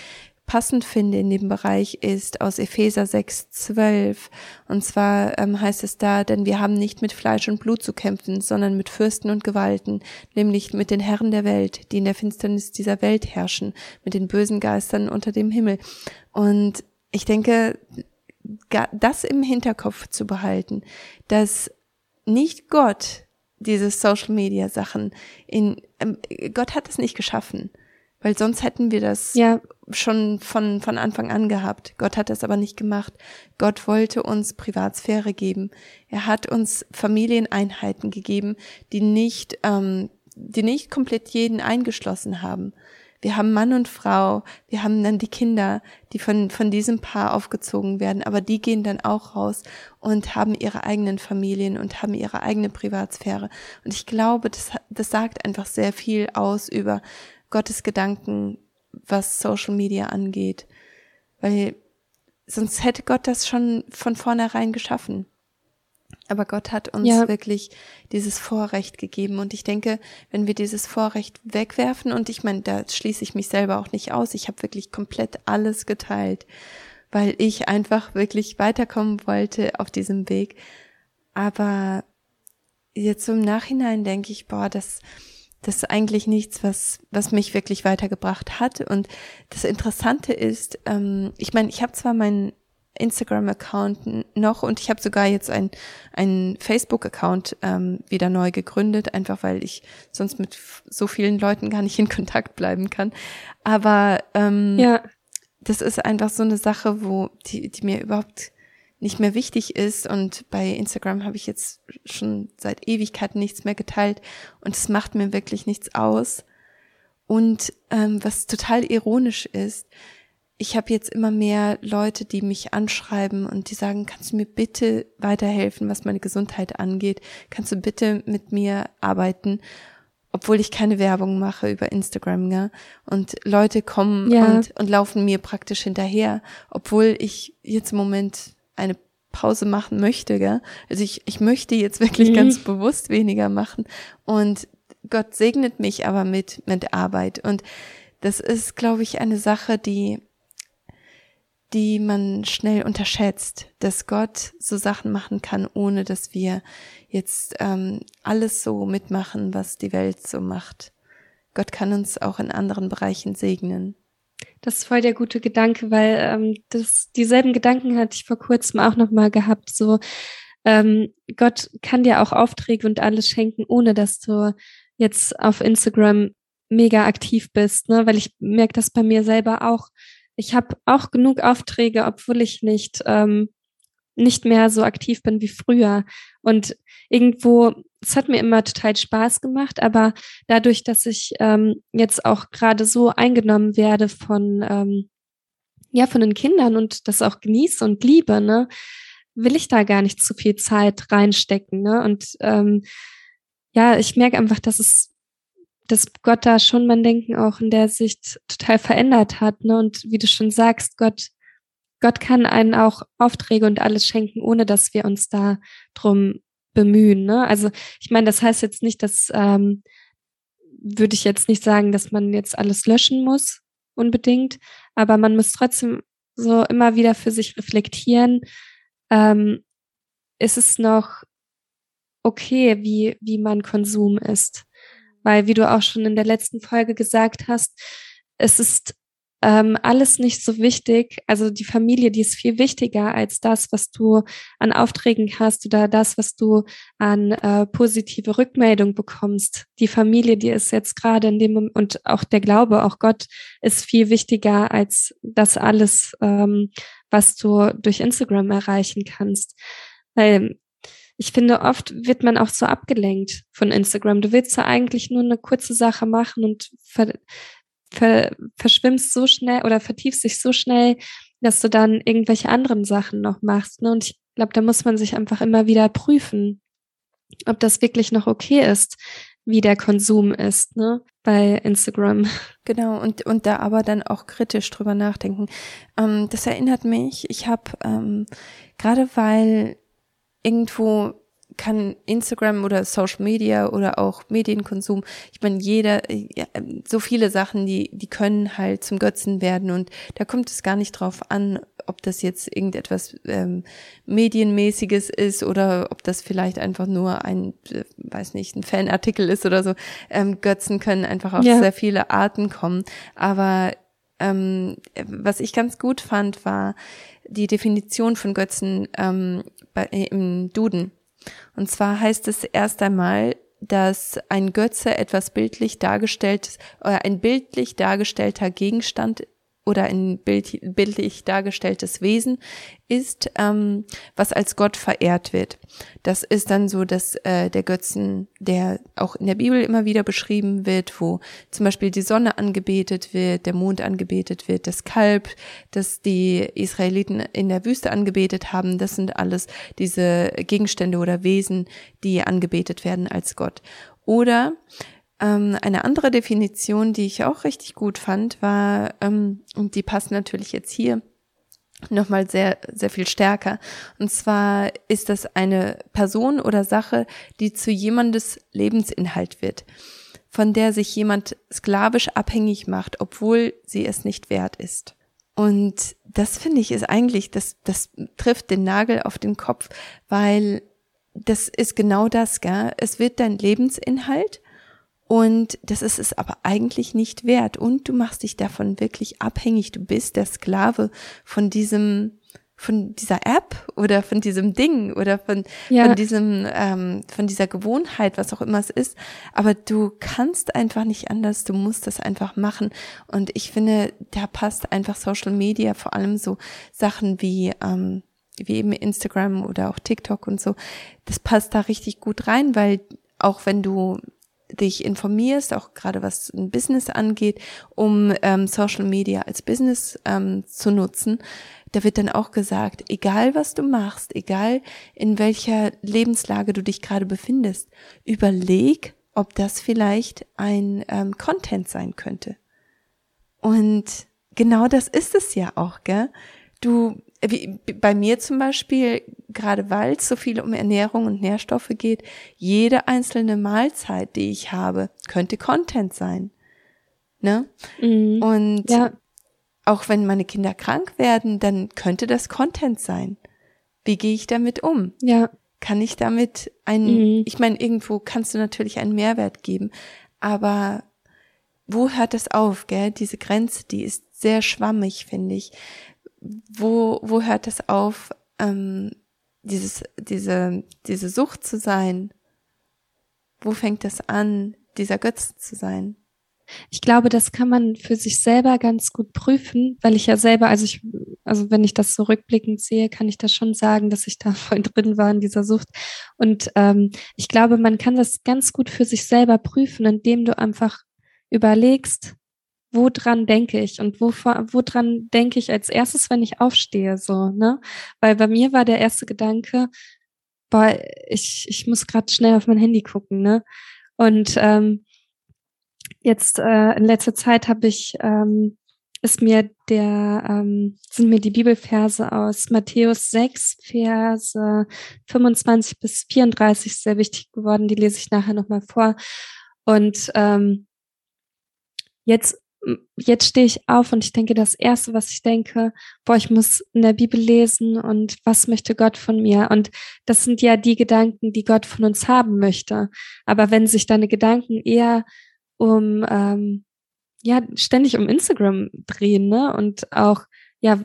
passend finde in dem Bereich ist aus Epheser 6, 12. Und zwar ähm, heißt es da, denn wir haben nicht mit Fleisch und Blut zu kämpfen, sondern mit Fürsten und Gewalten, nämlich mit den Herren der Welt, die in der Finsternis dieser Welt herrschen, mit den bösen Geistern unter dem Himmel. Und ich denke, das im Hinterkopf zu behalten, dass nicht Gott diese Social Media Sachen in, ähm, Gott hat es nicht geschaffen. Weil sonst hätten wir das ja. schon von, von Anfang an gehabt. Gott hat das aber nicht gemacht. Gott wollte uns Privatsphäre geben. Er hat uns Familieneinheiten gegeben, die nicht, ähm, die nicht komplett jeden eingeschlossen haben. Wir haben Mann und Frau, wir haben dann die Kinder, die von, von diesem Paar aufgezogen werden, aber die gehen dann auch raus und haben ihre eigenen Familien und haben ihre eigene Privatsphäre. Und ich glaube, das, das sagt einfach sehr viel aus über Gottes Gedanken, was Social Media angeht. Weil sonst hätte Gott das schon von vornherein geschaffen. Aber Gott hat uns ja. wirklich dieses Vorrecht gegeben. Und ich denke, wenn wir dieses Vorrecht wegwerfen, und ich meine, da schließe ich mich selber auch nicht aus, ich habe wirklich komplett alles geteilt, weil ich einfach wirklich weiterkommen wollte auf diesem Weg. Aber jetzt im Nachhinein denke ich, boah, das, das ist eigentlich nichts, was, was mich wirklich weitergebracht hat. Und das Interessante ist, ähm, ich meine, ich habe zwar meinen Instagram-Account noch und ich habe sogar jetzt ein einen Facebook-Account ähm, wieder neu gegründet, einfach weil ich sonst mit so vielen Leuten gar nicht in Kontakt bleiben kann. Aber ähm, ja. das ist einfach so eine Sache, wo die, die mir überhaupt nicht mehr wichtig ist. Und bei Instagram habe ich jetzt schon seit Ewigkeiten nichts mehr geteilt und es macht mir wirklich nichts aus. Und ähm, was total ironisch ist, ich habe jetzt immer mehr Leute, die mich anschreiben und die sagen, kannst du mir bitte weiterhelfen, was meine Gesundheit angeht? Kannst du bitte mit mir arbeiten? Obwohl ich keine Werbung mache über Instagram, ja. Und Leute kommen ja. und, und laufen mir praktisch hinterher, obwohl ich jetzt im Moment eine Pause machen möchte, gell? Also ich, ich möchte jetzt wirklich mhm. ganz bewusst weniger machen. Und Gott segnet mich aber mit, mit Arbeit. Und das ist, glaube ich, eine Sache, die die man schnell unterschätzt, dass Gott so Sachen machen kann, ohne dass wir jetzt ähm, alles so mitmachen, was die Welt so macht. Gott kann uns auch in anderen Bereichen segnen. Das ist voll der gute Gedanke, weil ähm, das, dieselben Gedanken hatte ich vor kurzem auch nochmal gehabt. So, ähm, Gott kann dir auch Aufträge und alles schenken, ohne dass du jetzt auf Instagram mega aktiv bist, ne? Weil ich merke das bei mir selber auch ich habe auch genug Aufträge, obwohl ich nicht, ähm, nicht mehr so aktiv bin wie früher. Und irgendwo, es hat mir immer total Spaß gemacht, aber dadurch, dass ich ähm, jetzt auch gerade so eingenommen werde von, ähm, ja, von den Kindern und das auch genieße und liebe, ne, will ich da gar nicht zu viel Zeit reinstecken. Ne? Und ähm, ja, ich merke einfach, dass es dass Gott da schon mein Denken auch in der Sicht total verändert hat. Ne? Und wie du schon sagst, Gott, Gott kann einen auch Aufträge und alles schenken, ohne dass wir uns da drum bemühen. Ne? Also ich meine, das heißt jetzt nicht, dass ähm, würde ich jetzt nicht sagen, dass man jetzt alles löschen muss unbedingt, aber man muss trotzdem so immer wieder für sich reflektieren. Ähm, ist es noch okay, wie, wie mein Konsum ist? weil, wie du auch schon in der letzten Folge gesagt hast, es ist ähm, alles nicht so wichtig. Also die Familie, die ist viel wichtiger als das, was du an Aufträgen hast oder das, was du an äh, positive Rückmeldung bekommst. Die Familie, die ist jetzt gerade in dem Moment, und auch der Glaube, auch Gott ist viel wichtiger als das alles, ähm, was du durch Instagram erreichen kannst. Weil ich finde, oft wird man auch so abgelenkt von Instagram. Du willst ja eigentlich nur eine kurze Sache machen und ver, ver, verschwimmst so schnell oder vertiefst dich so schnell, dass du dann irgendwelche anderen Sachen noch machst. Ne? Und ich glaube, da muss man sich einfach immer wieder prüfen, ob das wirklich noch okay ist, wie der Konsum ist, ne, bei Instagram. Genau, und, und da aber dann auch kritisch drüber nachdenken. Ähm, das erinnert mich, ich habe ähm, gerade weil irgendwo kann Instagram oder Social Media oder auch Medienkonsum, ich meine, jeder, so viele Sachen, die, die können halt zum Götzen werden und da kommt es gar nicht drauf an, ob das jetzt irgendetwas ähm, Medienmäßiges ist oder ob das vielleicht einfach nur ein, äh, weiß nicht, ein Fanartikel ist oder so. Ähm, Götzen können einfach auf ja. sehr viele Arten kommen. Aber ähm, was ich ganz gut fand, war die Definition von Götzen ähm, bei, im Duden. Und zwar heißt es erst einmal, dass ein Götze etwas bildlich dargestelltes oder ein bildlich dargestellter Gegenstand oder ein bild, bildlich dargestelltes Wesen ist, ähm, was als Gott verehrt wird. Das ist dann so, dass äh, der Götzen, der auch in der Bibel immer wieder beschrieben wird, wo zum Beispiel die Sonne angebetet wird, der Mond angebetet wird, das Kalb, das die Israeliten in der Wüste angebetet haben, das sind alles diese Gegenstände oder Wesen, die angebetet werden als Gott. Oder ähm, eine andere Definition, die ich auch richtig gut fand, war, ähm, und die passt natürlich jetzt hier nochmal sehr, sehr viel stärker. Und zwar ist das eine Person oder Sache, die zu jemandes Lebensinhalt wird, von der sich jemand sklavisch abhängig macht, obwohl sie es nicht wert ist. Und das finde ich ist eigentlich, das, das trifft den Nagel auf den Kopf, weil das ist genau das, gell? Es wird dein Lebensinhalt und das ist es aber eigentlich nicht wert. Und du machst dich davon wirklich abhängig. Du bist der Sklave von diesem, von dieser App oder von diesem Ding oder von, ja. von diesem, ähm, von dieser Gewohnheit, was auch immer es ist. Aber du kannst einfach nicht anders. Du musst das einfach machen. Und ich finde, da passt einfach Social Media, vor allem so Sachen wie, ähm, wie eben Instagram oder auch TikTok und so. Das passt da richtig gut rein, weil auch wenn du dich informierst, auch gerade was ein Business angeht, um ähm, Social Media als Business ähm, zu nutzen, da wird dann auch gesagt, egal was du machst, egal in welcher Lebenslage du dich gerade befindest, überleg, ob das vielleicht ein ähm, Content sein könnte. Und genau das ist es ja auch, gell? Du wie bei mir zum Beispiel, gerade weil es so viel um Ernährung und Nährstoffe geht, jede einzelne Mahlzeit, die ich habe, könnte Content sein. Ne? Mhm. Und ja. auch wenn meine Kinder krank werden, dann könnte das Content sein. Wie gehe ich damit um? Ja. Kann ich damit einen, mhm. ich meine, irgendwo kannst du natürlich einen Mehrwert geben, aber wo hört das auf, gell? Diese Grenze, die ist sehr schwammig, finde ich wo, wo hört es auf, ähm, dieses, diese, diese Sucht zu sein? Wo fängt es an, dieser Götz zu sein? Ich glaube, das kann man für sich selber ganz gut prüfen, weil ich ja selber, also ich, also wenn ich das so rückblickend sehe, kann ich das schon sagen, dass ich da voll drin war in dieser Sucht. Und ähm, ich glaube, man kann das ganz gut für sich selber prüfen, indem du einfach überlegst, woran denke ich und woran denke ich als erstes, wenn ich aufstehe, so, ne? Weil bei mir war der erste Gedanke, boah, ich, ich muss gerade schnell auf mein Handy gucken, ne? Und ähm, jetzt äh, in letzter Zeit habe ich ähm, ist mir der ähm, sind mir die Bibelverse aus Matthäus 6 Verse 25 bis 34 sehr wichtig geworden. Die lese ich nachher nochmal vor. Und ähm, jetzt jetzt stehe ich auf und ich denke, das Erste, was ich denke, boah, ich muss in der Bibel lesen und was möchte Gott von mir? Und das sind ja die Gedanken, die Gott von uns haben möchte. Aber wenn sich deine Gedanken eher um, ähm, ja, ständig um Instagram drehen, ne? Und auch, ja,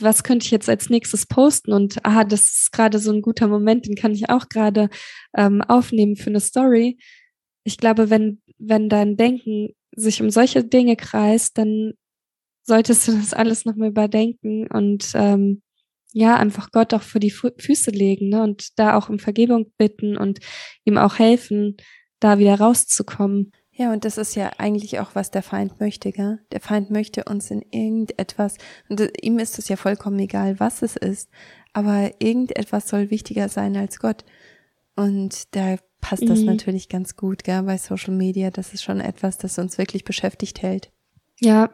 was könnte ich jetzt als nächstes posten? Und aha, das ist gerade so ein guter Moment, den kann ich auch gerade ähm, aufnehmen für eine Story. Ich glaube, wenn, wenn dein Denken sich um solche Dinge kreist, dann solltest du das alles nochmal überdenken und ähm, ja, einfach Gott auch für die Fu Füße legen ne? und da auch um Vergebung bitten und ihm auch helfen, da wieder rauszukommen. Ja, und das ist ja eigentlich auch, was der Feind möchte, gell? Der Feind möchte uns in irgendetwas, und ihm ist es ja vollkommen egal, was es ist, aber irgendetwas soll wichtiger sein als Gott. Und da passt das mhm. natürlich ganz gut, gell, bei Social Media. Das ist schon etwas, das uns wirklich beschäftigt hält. Ja,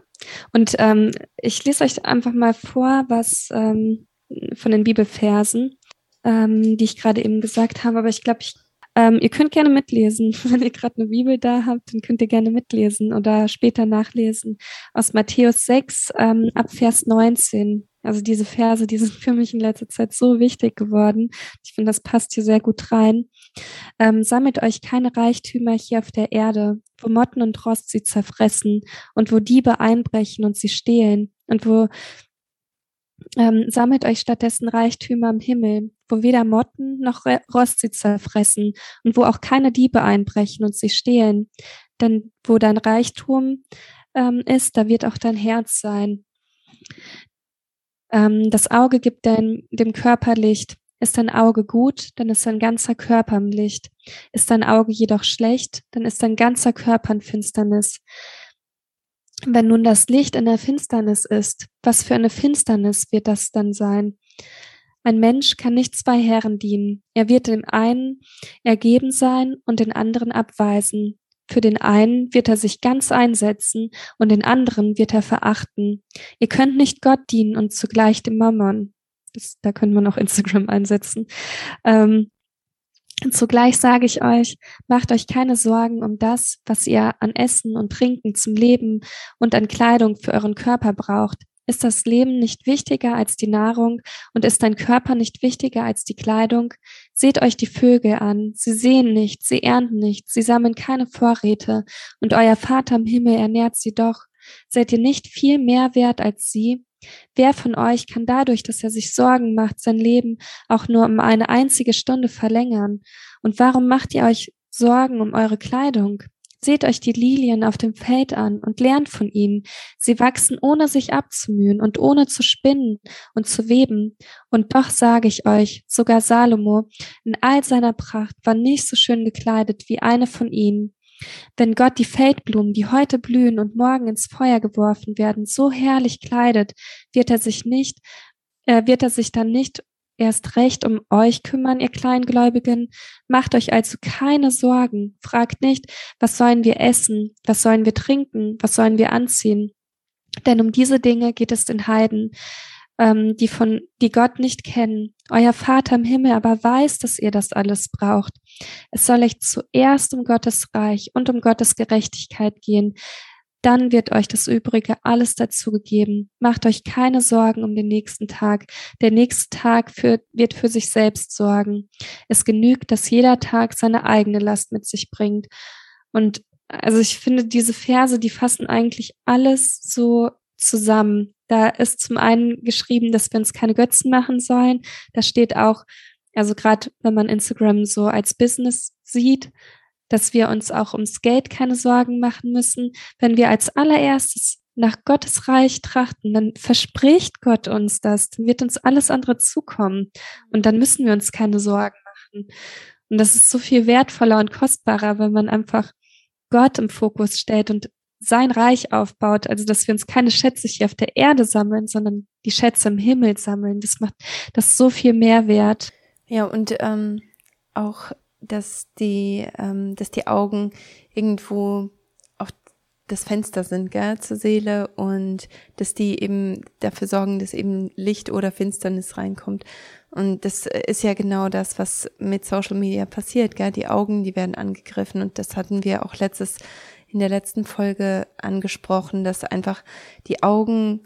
und ähm, ich lese euch einfach mal vor, was ähm, von den Bibelversen, ähm, die ich gerade eben gesagt habe. Aber ich glaube, ich, ähm, ihr könnt gerne mitlesen. Wenn ihr gerade eine Bibel da habt, dann könnt ihr gerne mitlesen oder später nachlesen. Aus Matthäus 6 ähm, ab Vers 19. Also diese Verse, die sind für mich in letzter Zeit so wichtig geworden. Ich finde, das passt hier sehr gut rein. Ähm, sammelt euch keine Reichtümer hier auf der Erde, wo Motten und Rost sie zerfressen und wo Diebe einbrechen und sie stehlen und wo ähm, sammelt euch stattdessen Reichtümer im Himmel, wo weder Motten noch Rost sie zerfressen und wo auch keine Diebe einbrechen und sie stehlen. Denn wo dein Reichtum ähm, ist, da wird auch dein Herz sein. Ähm, das Auge gibt dein, dem Körper Licht. Ist dein Auge gut, dann ist dein ganzer Körper im Licht. Ist dein Auge jedoch schlecht, dann ist dein ganzer Körper in Finsternis. Wenn nun das Licht in der Finsternis ist, was für eine Finsternis wird das dann sein? Ein Mensch kann nicht zwei Herren dienen. Er wird dem einen ergeben sein und den anderen abweisen. Für den einen wird er sich ganz einsetzen und den anderen wird er verachten. Ihr könnt nicht Gott dienen und zugleich dem Mammon. Das, da könnte man auch Instagram einsetzen. Ähm, Zugleich sage ich euch, macht euch keine Sorgen um das, was ihr an Essen und Trinken zum Leben und an Kleidung für euren Körper braucht. Ist das Leben nicht wichtiger als die Nahrung und ist dein Körper nicht wichtiger als die Kleidung? Seht euch die Vögel an. Sie sehen nicht, sie ernten nicht, sie sammeln keine Vorräte und euer Vater im Himmel ernährt sie doch. Seid ihr nicht viel mehr wert als sie? Wer von euch kann dadurch, dass er sich Sorgen macht, sein Leben auch nur um eine einzige Stunde verlängern? Und warum macht ihr euch Sorgen um eure Kleidung? Seht euch die Lilien auf dem Feld an und lernt von ihnen. Sie wachsen ohne sich abzumühen und ohne zu spinnen und zu weben. Und doch sage ich euch, sogar Salomo in all seiner Pracht war nicht so schön gekleidet wie eine von ihnen. Wenn Gott die Feldblumen, die heute blühen und morgen ins Feuer geworfen werden, so herrlich kleidet, wird er sich nicht, äh, wird er sich dann nicht erst recht um euch kümmern, ihr Kleingläubigen. Macht euch also keine Sorgen. Fragt nicht, was sollen wir essen, was sollen wir trinken, was sollen wir anziehen. Denn um diese Dinge geht es den Heiden, ähm, die von, die Gott nicht kennen. Euer Vater im Himmel aber weiß, dass ihr das alles braucht. Es soll euch zuerst um Gottes Reich und um Gottes Gerechtigkeit gehen dann wird euch das Übrige alles dazu gegeben. Macht euch keine Sorgen um den nächsten Tag. Der nächste Tag für, wird für sich selbst sorgen. Es genügt, dass jeder Tag seine eigene Last mit sich bringt. Und also ich finde, diese Verse, die fassen eigentlich alles so zusammen. Da ist zum einen geschrieben, dass wir uns keine Götzen machen sollen. Da steht auch, also gerade wenn man Instagram so als Business sieht, dass wir uns auch ums Geld keine Sorgen machen müssen. Wenn wir als allererstes nach Gottes Reich trachten, dann verspricht Gott uns das, dann wird uns alles andere zukommen und dann müssen wir uns keine Sorgen machen. Und das ist so viel wertvoller und kostbarer, wenn man einfach Gott im Fokus stellt und sein Reich aufbaut, also dass wir uns keine Schätze hier auf der Erde sammeln, sondern die Schätze im Himmel sammeln. Das macht das so viel mehr wert. Ja, und ähm, auch dass die, ähm, dass die Augen irgendwo auf das Fenster sind, gell, zur Seele und dass die eben dafür sorgen, dass eben Licht oder Finsternis reinkommt. Und das ist ja genau das, was mit Social Media passiert, gell? Die Augen, die werden angegriffen und das hatten wir auch letztes in der letzten Folge angesprochen, dass einfach die Augen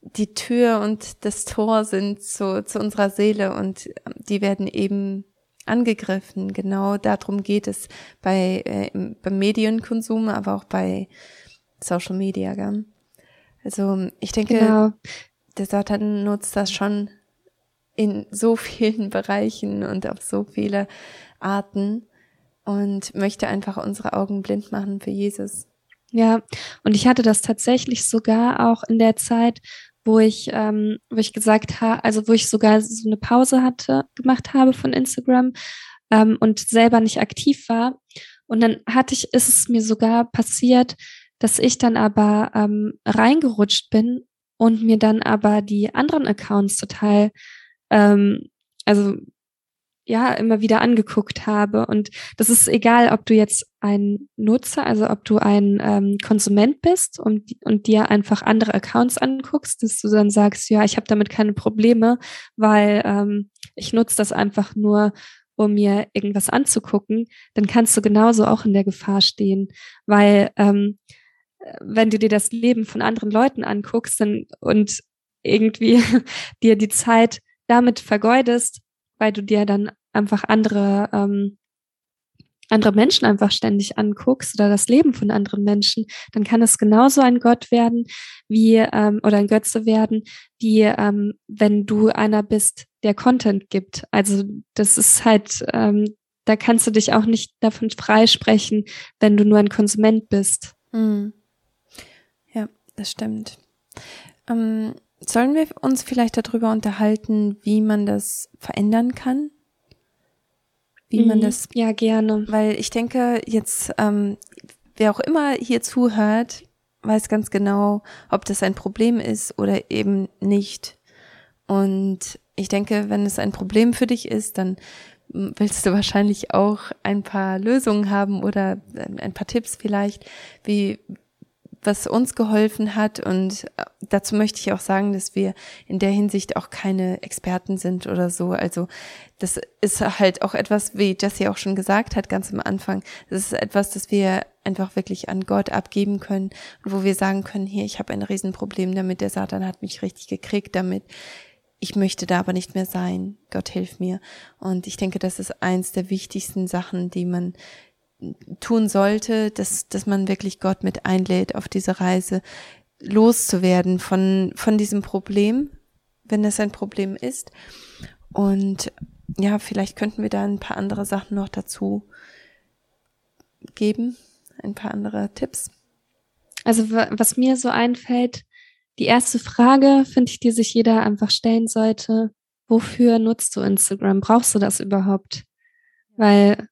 die Tür und das Tor sind zu, zu unserer Seele und die werden eben angegriffen. Genau darum geht es bei äh, beim Medienkonsum, aber auch bei Social Media. Gell? Also ich denke, genau. der Satan nutzt das schon in so vielen Bereichen und auf so viele Arten und möchte einfach unsere Augen blind machen für Jesus. Ja, und ich hatte das tatsächlich sogar auch in der Zeit, wo ich, ähm, wo ich gesagt habe, also wo ich sogar so eine Pause hatte, gemacht habe von Instagram ähm, und selber nicht aktiv war. Und dann hatte ich, ist es mir sogar passiert, dass ich dann aber ähm, reingerutscht bin und mir dann aber die anderen Accounts total, ähm, also ja immer wieder angeguckt habe. Und das ist egal, ob du jetzt ein Nutzer, also ob du ein ähm, Konsument bist und, und dir einfach andere Accounts anguckst, dass du dann sagst, ja, ich habe damit keine Probleme, weil ähm, ich nutze das einfach nur, um mir irgendwas anzugucken, dann kannst du genauso auch in der Gefahr stehen, weil ähm, wenn du dir das Leben von anderen Leuten anguckst dann, und irgendwie dir die Zeit damit vergeudest, weil du dir dann einfach andere, ähm, andere Menschen einfach ständig anguckst oder das Leben von anderen Menschen, dann kann es genauso ein Gott werden, wie ähm, oder ein Götze werden, wie ähm, wenn du einer bist, der Content gibt. Also das ist halt, ähm, da kannst du dich auch nicht davon freisprechen, wenn du nur ein Konsument bist. Mhm. Ja, das stimmt. Ähm, sollen wir uns vielleicht darüber unterhalten, wie man das verändern kann? Wie mhm, man das. Ja, gerne. Weil ich denke, jetzt, ähm, wer auch immer hier zuhört, weiß ganz genau, ob das ein Problem ist oder eben nicht. Und ich denke, wenn es ein Problem für dich ist, dann willst du wahrscheinlich auch ein paar Lösungen haben oder ein paar Tipps vielleicht, wie, was uns geholfen hat. Und äh, dazu möchte ich auch sagen, dass wir in der Hinsicht auch keine Experten sind oder so. Also das ist halt auch etwas, wie Jesse auch schon gesagt hat, ganz am Anfang. Das ist etwas, das wir einfach wirklich an Gott abgeben können und wo wir sagen können, hier, ich habe ein Riesenproblem damit, der Satan hat mich richtig gekriegt damit. Ich möchte da aber nicht mehr sein. Gott hilf mir. Und ich denke, das ist eins der wichtigsten Sachen, die man tun sollte, dass, dass man wirklich Gott mit einlädt, auf diese Reise loszuwerden von, von diesem Problem, wenn es ein Problem ist. Und ja, vielleicht könnten wir da ein paar andere Sachen noch dazu geben, ein paar andere Tipps. Also was mir so einfällt, die erste Frage, finde ich, die sich jeder einfach stellen sollte, wofür nutzt du Instagram? Brauchst du das überhaupt? Weil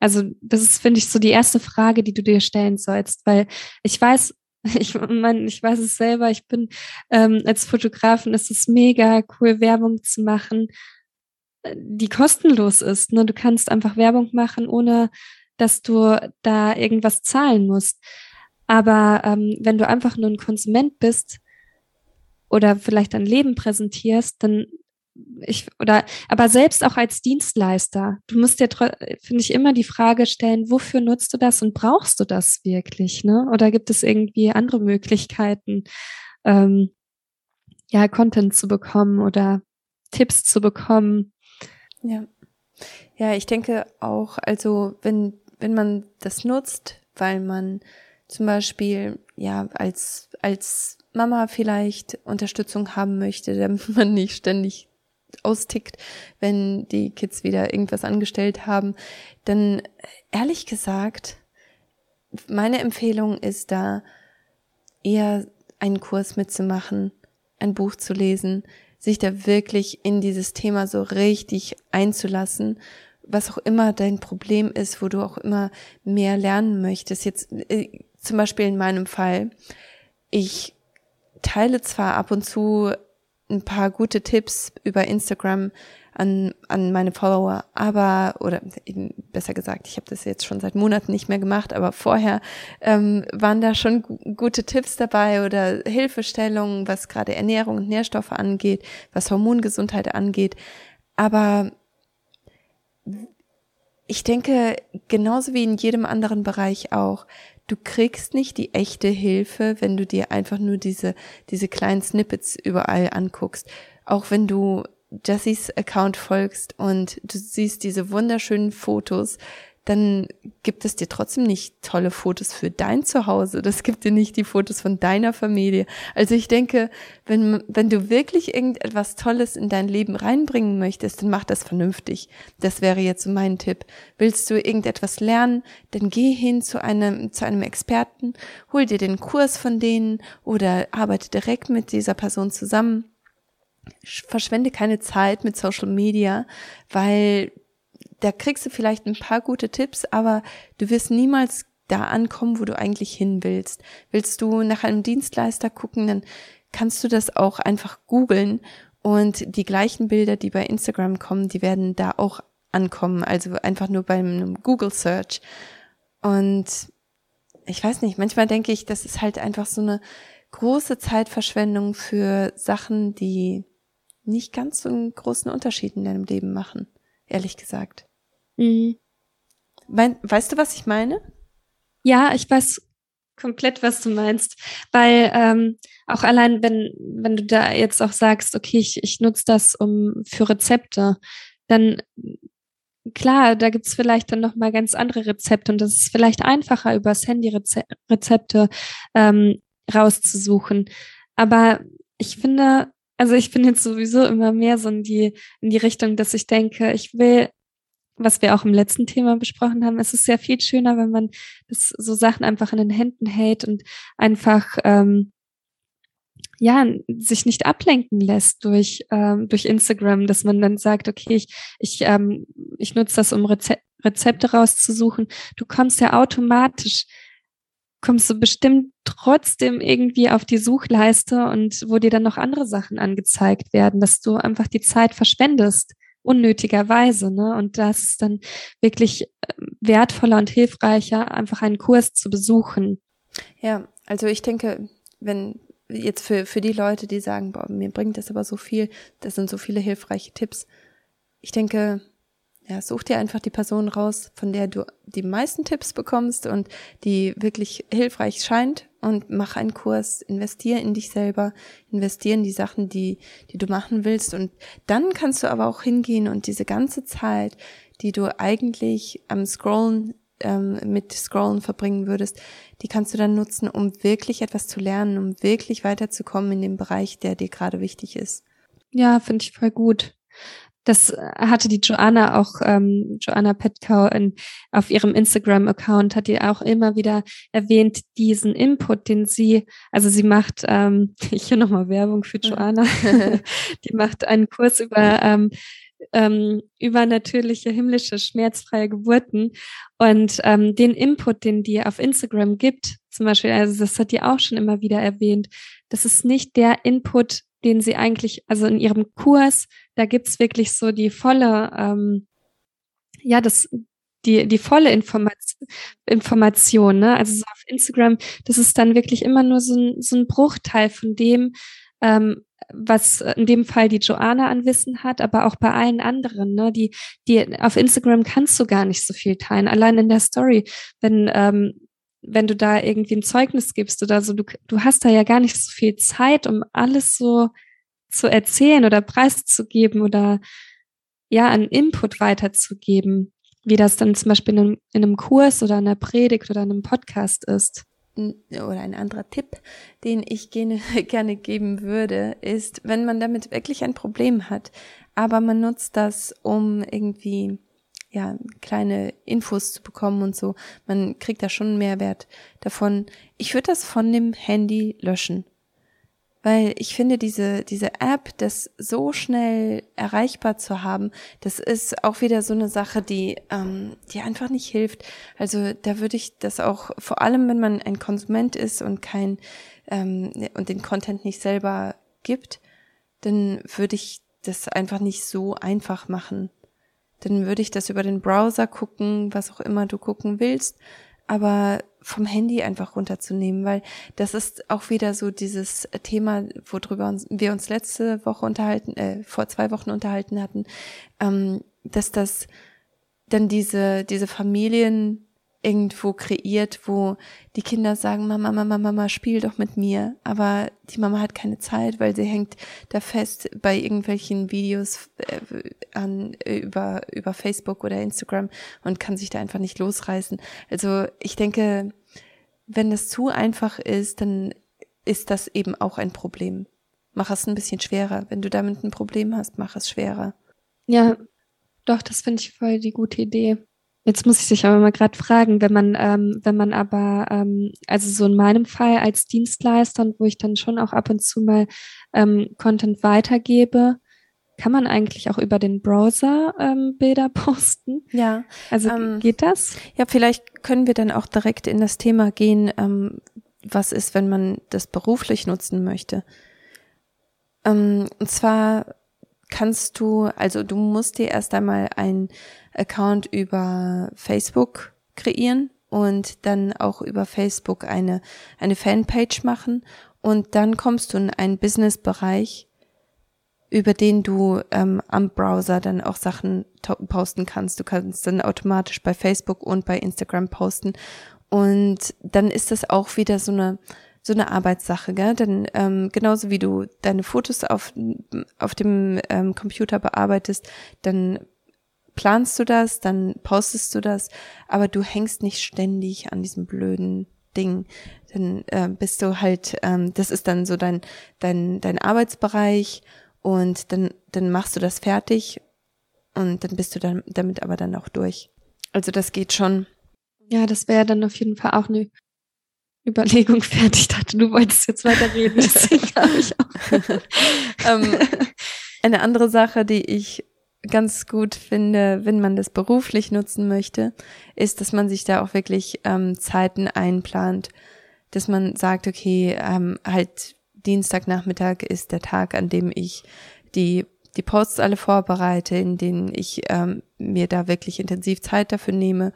also das ist, finde ich, so die erste Frage, die du dir stellen sollst, weil ich weiß, ich meine, ich weiß es selber, ich bin ähm, als Fotografin ist es mega cool, Werbung zu machen, äh, die kostenlos ist. Ne? Du kannst einfach Werbung machen, ohne dass du da irgendwas zahlen musst. Aber ähm, wenn du einfach nur ein Konsument bist oder vielleicht dein Leben präsentierst, dann ich, oder, aber selbst auch als Dienstleister, du musst dir, finde ich, immer die Frage stellen, wofür nutzt du das und brauchst du das wirklich, ne? Oder gibt es irgendwie andere Möglichkeiten, ähm, ja, Content zu bekommen oder Tipps zu bekommen? Ja. Ja, ich denke auch, also, wenn, wenn man das nutzt, weil man zum Beispiel, ja, als, als Mama vielleicht Unterstützung haben möchte, damit man nicht ständig austickt, wenn die Kids wieder irgendwas angestellt haben. Denn ehrlich gesagt, meine Empfehlung ist da eher einen Kurs mitzumachen, ein Buch zu lesen, sich da wirklich in dieses Thema so richtig einzulassen, was auch immer dein Problem ist, wo du auch immer mehr lernen möchtest. Jetzt äh, zum Beispiel in meinem Fall, ich teile zwar ab und zu ein paar gute Tipps über Instagram an, an meine Follower, aber, oder besser gesagt, ich habe das jetzt schon seit Monaten nicht mehr gemacht, aber vorher ähm, waren da schon gute Tipps dabei oder Hilfestellungen, was gerade Ernährung und Nährstoffe angeht, was Hormongesundheit angeht. Aber ich denke, genauso wie in jedem anderen Bereich auch, du kriegst nicht die echte Hilfe, wenn du dir einfach nur diese, diese kleinen Snippets überall anguckst. Auch wenn du Jessys Account folgst und du siehst diese wunderschönen Fotos, dann gibt es dir trotzdem nicht tolle Fotos für dein Zuhause. Das gibt dir nicht die Fotos von deiner Familie. Also ich denke, wenn, wenn du wirklich irgendetwas Tolles in dein Leben reinbringen möchtest, dann mach das vernünftig. Das wäre jetzt so mein Tipp. Willst du irgendetwas lernen, dann geh hin zu einem, zu einem Experten, hol dir den Kurs von denen oder arbeite direkt mit dieser Person zusammen verschwende keine Zeit mit Social Media, weil da kriegst du vielleicht ein paar gute Tipps, aber du wirst niemals da ankommen, wo du eigentlich hin willst. Willst du nach einem Dienstleister gucken, dann kannst du das auch einfach googeln und die gleichen Bilder, die bei Instagram kommen, die werden da auch ankommen, also einfach nur beim Google Search. Und ich weiß nicht, manchmal denke ich, das ist halt einfach so eine große Zeitverschwendung für Sachen, die nicht ganz so einen großen Unterschied in deinem Leben machen, ehrlich gesagt. Mhm. weißt du, was ich meine? Ja, ich weiß komplett, was du meinst. Weil ähm, auch allein, wenn, wenn du da jetzt auch sagst, okay, ich, ich nutze das um für Rezepte, dann klar, da gibt's vielleicht dann nochmal ganz andere Rezepte und das ist vielleicht einfacher, übers Handy Reze Rezepte ähm, rauszusuchen. Aber ich finde, also ich bin jetzt sowieso immer mehr so in die, in die Richtung, dass ich denke, ich will was wir auch im letzten Thema besprochen haben, es ist sehr viel schöner, wenn man das, so Sachen einfach in den Händen hält und einfach ähm, ja, sich nicht ablenken lässt durch, ähm, durch Instagram, dass man dann sagt, okay, ich, ich, ähm, ich nutze das, um Reze Rezepte rauszusuchen. Du kommst ja automatisch, kommst du bestimmt trotzdem irgendwie auf die Suchleiste und wo dir dann noch andere Sachen angezeigt werden, dass du einfach die Zeit verschwendest, unnötigerweise, ne? Und das ist dann wirklich ähm, wertvoller und hilfreicher, einfach einen Kurs zu besuchen. Ja, also ich denke, wenn jetzt für, für die Leute, die sagen, boah, mir bringt das aber so viel, das sind so viele hilfreiche Tipps. Ich denke, ja, such dir einfach die Person raus, von der du die meisten Tipps bekommst und die wirklich hilfreich scheint und mach einen Kurs, investier in dich selber, investier in die Sachen, die, die du machen willst und dann kannst du aber auch hingehen und diese ganze Zeit, die du eigentlich am Scrollen ähm, mit Scrollen verbringen würdest, die kannst du dann nutzen, um wirklich etwas zu lernen, um wirklich weiterzukommen in dem Bereich, der dir gerade wichtig ist. Ja, finde ich voll gut. Das hatte die Joanna auch, ähm, Joanna Petkau in, auf ihrem Instagram-Account hat die auch immer wieder erwähnt, diesen Input, den sie, also sie macht, ähm, ich hier nochmal Werbung für Joanna, die macht einen Kurs über ähm, ähm, übernatürliche, himmlische, schmerzfreie Geburten. Und ähm, den Input, den die auf Instagram gibt, zum Beispiel, also das hat die auch schon immer wieder erwähnt, das ist nicht der Input, den sie eigentlich, also in ihrem Kurs, da gibt's wirklich so die volle, ähm, ja, das, die, die volle Information, Information, ne? Also so auf Instagram, das ist dann wirklich immer nur so ein, so ein Bruchteil von dem, ähm, was in dem Fall die Joanna an Wissen hat, aber auch bei allen anderen, ne, die, die auf Instagram kannst du gar nicht so viel teilen. Allein in der Story, wenn, ähm, wenn du da irgendwie ein Zeugnis gibst oder so, du, du hast da ja gar nicht so viel Zeit, um alles so zu erzählen oder preiszugeben oder ja, einen Input weiterzugeben, wie das dann zum Beispiel in einem, in einem Kurs oder einer Predigt oder einem Podcast ist oder ein anderer Tipp, den ich gerne, gerne geben würde, ist, wenn man damit wirklich ein Problem hat, aber man nutzt das, um irgendwie ja, kleine Infos zu bekommen und so. Man kriegt da schon einen Mehrwert davon. Ich würde das von dem Handy löschen weil ich finde, diese, diese App, das so schnell erreichbar zu haben, das ist auch wieder so eine Sache, die, ähm, die einfach nicht hilft. Also da würde ich das auch, vor allem wenn man ein Konsument ist und kein, ähm, und den Content nicht selber gibt, dann würde ich das einfach nicht so einfach machen. Dann würde ich das über den Browser gucken, was auch immer du gucken willst aber vom Handy einfach runterzunehmen, weil das ist auch wieder so dieses Thema, worüber wir uns letzte Woche unterhalten, äh, vor zwei Wochen unterhalten hatten, ähm, dass das dann diese, diese Familien irgendwo kreiert, wo die Kinder sagen, Mama, Mama, Mama, spiel doch mit mir. Aber die Mama hat keine Zeit, weil sie hängt da fest bei irgendwelchen Videos äh, an, über, über Facebook oder Instagram und kann sich da einfach nicht losreißen. Also ich denke, wenn das zu einfach ist, dann ist das eben auch ein Problem. Mach es ein bisschen schwerer. Wenn du damit ein Problem hast, mach es schwerer. Ja, doch, das finde ich voll die gute Idee. Jetzt muss ich sich aber mal gerade fragen, wenn man, ähm, wenn man aber, ähm, also so in meinem Fall als Dienstleister, wo ich dann schon auch ab und zu mal ähm, Content weitergebe, kann man eigentlich auch über den Browser ähm, Bilder posten? Ja. Also ähm, geht das? Ja, vielleicht können wir dann auch direkt in das Thema gehen, ähm, was ist, wenn man das beruflich nutzen möchte. Ähm, und zwar kannst du, also du musst dir erst einmal ein Account über Facebook kreieren und dann auch über Facebook eine, eine Fanpage machen und dann kommst du in einen Business-Bereich, über den du ähm, am Browser dann auch Sachen posten kannst. Du kannst dann automatisch bei Facebook und bei Instagram posten und dann ist das auch wieder so eine so eine Arbeitssache, gell? Denn ähm, genauso wie du deine Fotos auf auf dem ähm, Computer bearbeitest, dann planst du das, dann postest du das, aber du hängst nicht ständig an diesem blöden Ding. Dann äh, bist du halt, ähm, das ist dann so dein, dein, dein Arbeitsbereich und dann, dann machst du das fertig und dann bist du dann damit aber dann auch durch. Also das geht schon. Ja, das wäre dann auf jeden Fall auch eine Überlegung fertig. Ich dachte, du wolltest jetzt weiterreden. Deswegen habe ich auch. ähm, eine andere Sache, die ich ganz gut finde, wenn man das beruflich nutzen möchte, ist, dass man sich da auch wirklich ähm, Zeiten einplant, dass man sagt, okay, ähm, halt Dienstagnachmittag ist der Tag, an dem ich die die Posts alle vorbereite, in denen ich ähm, mir da wirklich intensiv Zeit dafür nehme.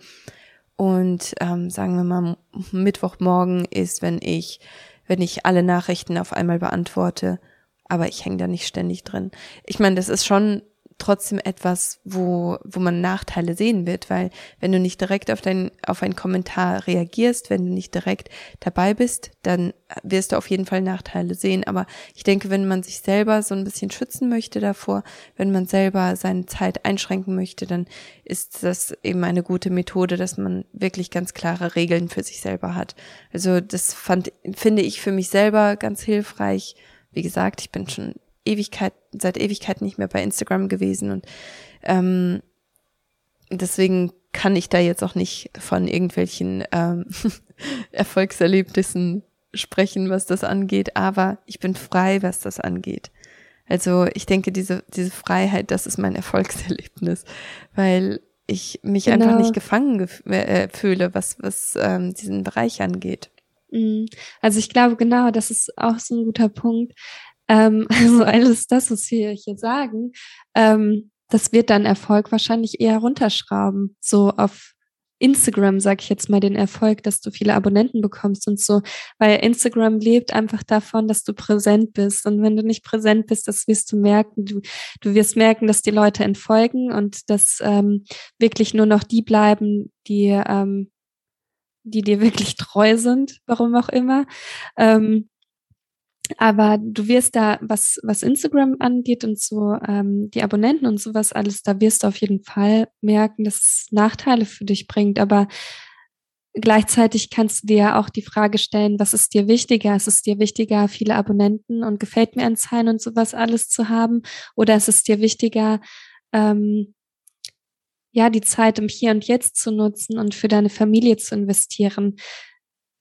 Und ähm, sagen wir mal, Mittwochmorgen ist, wenn ich, wenn ich alle Nachrichten auf einmal beantworte, aber ich hänge da nicht ständig drin. Ich meine, das ist schon trotzdem etwas, wo, wo man Nachteile sehen wird, weil wenn du nicht direkt auf dein, auf einen Kommentar reagierst, wenn du nicht direkt dabei bist, dann wirst du auf jeden Fall Nachteile sehen. Aber ich denke, wenn man sich selber so ein bisschen schützen möchte davor, wenn man selber seine Zeit einschränken möchte, dann ist das eben eine gute Methode, dass man wirklich ganz klare Regeln für sich selber hat. Also das fand, finde ich für mich selber ganz hilfreich. Wie gesagt, ich bin schon Ewigkeit, seit Ewigkeit nicht mehr bei Instagram gewesen und ähm, deswegen kann ich da jetzt auch nicht von irgendwelchen ähm, Erfolgserlebnissen sprechen, was das angeht, aber ich bin frei, was das angeht. Also ich denke, diese, diese Freiheit, das ist mein Erfolgserlebnis, weil ich mich genau. einfach nicht gefangen äh, fühle, was, was ähm, diesen Bereich angeht. Mhm. Also ich glaube, genau, das ist auch so ein guter Punkt. Ähm, also alles das, was wir hier sagen, ähm, das wird dann Erfolg wahrscheinlich eher runterschrauben. So auf Instagram, sag ich jetzt mal, den Erfolg, dass du viele Abonnenten bekommst und so. Weil Instagram lebt einfach davon, dass du präsent bist. Und wenn du nicht präsent bist, das wirst du merken. Du, du wirst merken, dass die Leute entfolgen und dass ähm, wirklich nur noch die bleiben, die, ähm, die dir wirklich treu sind, warum auch immer. Ähm, aber du wirst da, was, was Instagram angeht und so, ähm, die Abonnenten und sowas alles, da wirst du auf jeden Fall merken, dass es Nachteile für dich bringt. Aber gleichzeitig kannst du dir auch die Frage stellen, was ist dir wichtiger? Ist es dir wichtiger, viele Abonnenten und gefällt mir Anzeigen und sowas alles zu haben? Oder ist es dir wichtiger, ähm, ja, die Zeit im Hier und Jetzt zu nutzen und für deine Familie zu investieren?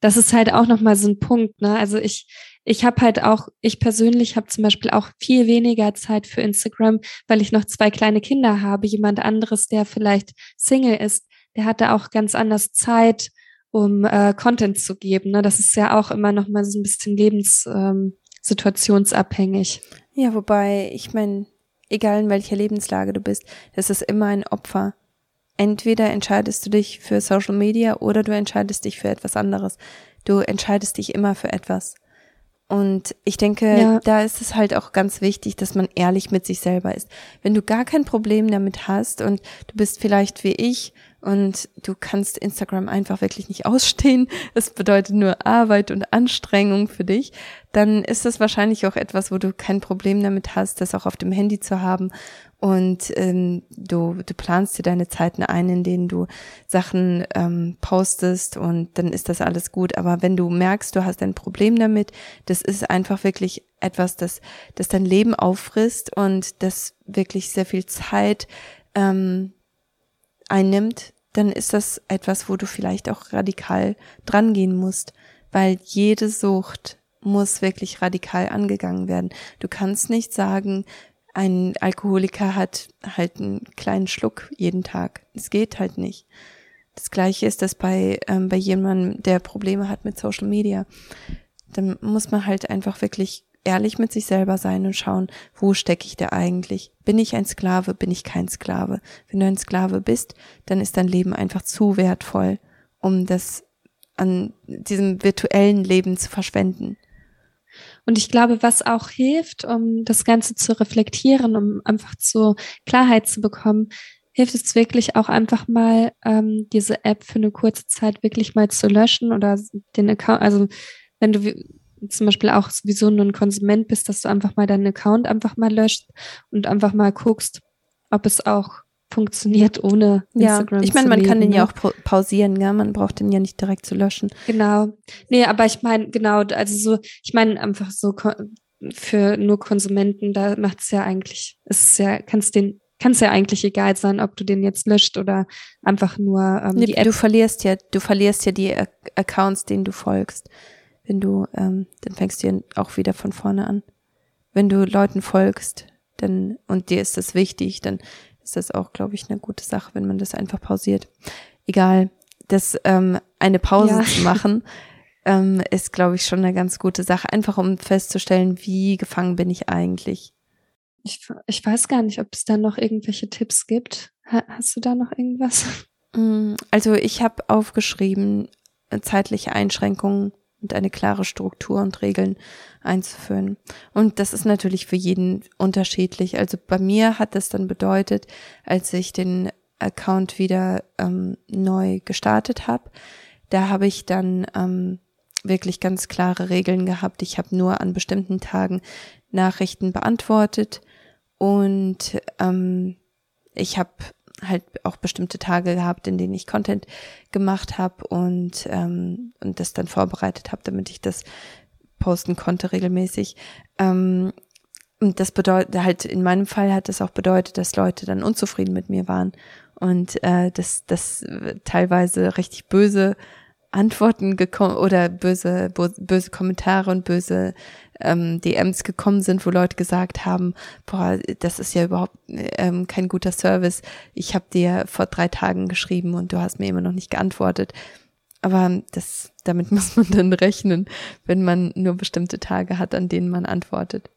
Das ist halt auch nochmal so ein Punkt, ne? Also ich, ich habe halt auch, ich persönlich habe zum Beispiel auch viel weniger Zeit für Instagram, weil ich noch zwei kleine Kinder habe. Jemand anderes, der vielleicht Single ist, der hatte auch ganz anders Zeit, um äh, Content zu geben. Ne? Das ist ja auch immer noch mal so ein bisschen lebenssituationsabhängig. Ähm, ja, wobei, ich meine, egal in welcher Lebenslage du bist, das ist immer ein Opfer. Entweder entscheidest du dich für Social Media oder du entscheidest dich für etwas anderes. Du entscheidest dich immer für etwas. Und ich denke, ja. da ist es halt auch ganz wichtig, dass man ehrlich mit sich selber ist. Wenn du gar kein Problem damit hast und du bist vielleicht wie ich und du kannst Instagram einfach wirklich nicht ausstehen, es bedeutet nur Arbeit und Anstrengung für dich, dann ist das wahrscheinlich auch etwas, wo du kein Problem damit hast, das auch auf dem Handy zu haben und ähm, du, du planst dir deine Zeiten ein, in denen du Sachen ähm, postest und dann ist das alles gut. Aber wenn du merkst, du hast ein Problem damit, das ist einfach wirklich etwas, das, das dein Leben auffrisst und das wirklich sehr viel Zeit ähm, einnimmt, dann ist das etwas, wo du vielleicht auch radikal drangehen musst, weil jede Sucht muss wirklich radikal angegangen werden. Du kannst nicht sagen, ein Alkoholiker hat halt einen kleinen Schluck jeden Tag. Es geht halt nicht. Das gleiche ist das bei, ähm, bei jemandem, der Probleme hat mit Social Media. Dann muss man halt einfach wirklich ehrlich mit sich selber sein und schauen, wo stecke ich da eigentlich? Bin ich ein Sklave? Bin ich kein Sklave? Wenn du ein Sklave bist, dann ist dein Leben einfach zu wertvoll, um das an diesem virtuellen Leben zu verschwenden. Und ich glaube, was auch hilft, um das Ganze zu reflektieren, um einfach zur Klarheit zu bekommen, hilft es wirklich auch einfach mal, ähm, diese App für eine kurze Zeit wirklich mal zu löschen oder den Account, also wenn du zum Beispiel auch sowieso nur ein Konsument bist, dass du einfach mal deinen Account einfach mal löscht und einfach mal guckst, ob es auch funktioniert ohne Instagram. Ja, ich meine, man leben, kann den ja ne? auch pausieren, ja, man braucht den ja nicht direkt zu löschen. Genau. Nee, aber ich meine, genau, also so, ich meine einfach so für nur Konsumenten, da macht es ja eigentlich, ist es ja, kannst den kann es ja eigentlich egal sein, ob du den jetzt löscht oder einfach nur ähm, nee, die App. Du verlierst ja, du verlierst ja die Accounts, denen du folgst. Wenn du, ähm, dann fängst du ja auch wieder von vorne an. Wenn du Leuten folgst, dann und dir ist das wichtig, dann ist das auch, glaube ich, eine gute Sache, wenn man das einfach pausiert. Egal, das ähm, eine Pause ja. zu machen, ähm, ist, glaube ich, schon eine ganz gute Sache, einfach um festzustellen, wie gefangen bin ich eigentlich. Ich, ich weiß gar nicht, ob es da noch irgendwelche Tipps gibt. Hast du da noch irgendwas? Mm, also ich habe aufgeschrieben, äh, zeitliche Einschränkungen und eine klare Struktur und Regeln einzuführen. Und das ist natürlich für jeden unterschiedlich. Also bei mir hat das dann bedeutet, als ich den Account wieder ähm, neu gestartet habe, da habe ich dann ähm, wirklich ganz klare Regeln gehabt. Ich habe nur an bestimmten Tagen Nachrichten beantwortet und ähm, ich habe halt auch bestimmte Tage gehabt, in denen ich Content gemacht habe und ähm, und das dann vorbereitet habe, damit ich das posten konnte regelmäßig. Ähm, und das bedeutet halt in meinem Fall hat das auch bedeutet, dass Leute dann unzufrieden mit mir waren und äh, dass das teilweise richtig böse Antworten gekommen oder böse, böse Kommentare und böse ähm, DMs gekommen sind, wo Leute gesagt haben, boah, das ist ja überhaupt ähm, kein guter Service. Ich habe dir vor drei Tagen geschrieben und du hast mir immer noch nicht geantwortet. Aber das, damit muss man dann rechnen, wenn man nur bestimmte Tage hat, an denen man antwortet.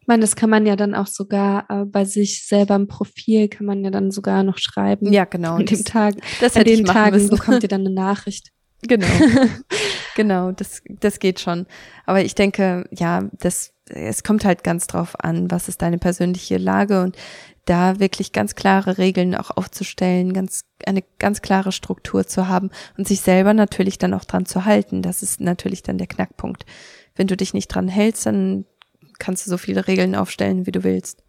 Ich meine, das kann man ja dann auch sogar äh, bei sich selber im Profil kann man ja dann sogar noch schreiben. Ja, genau. An dem Tag, das an den Tagen bekommt ihr dann eine Nachricht. Genau. genau, das, das geht schon. Aber ich denke, ja, das, es kommt halt ganz drauf an, was ist deine persönliche Lage und da wirklich ganz klare Regeln auch aufzustellen, ganz, eine ganz klare Struktur zu haben und sich selber natürlich dann auch dran zu halten. Das ist natürlich dann der Knackpunkt. Wenn du dich nicht dran hältst, dann kannst du so viele Regeln aufstellen, wie du willst.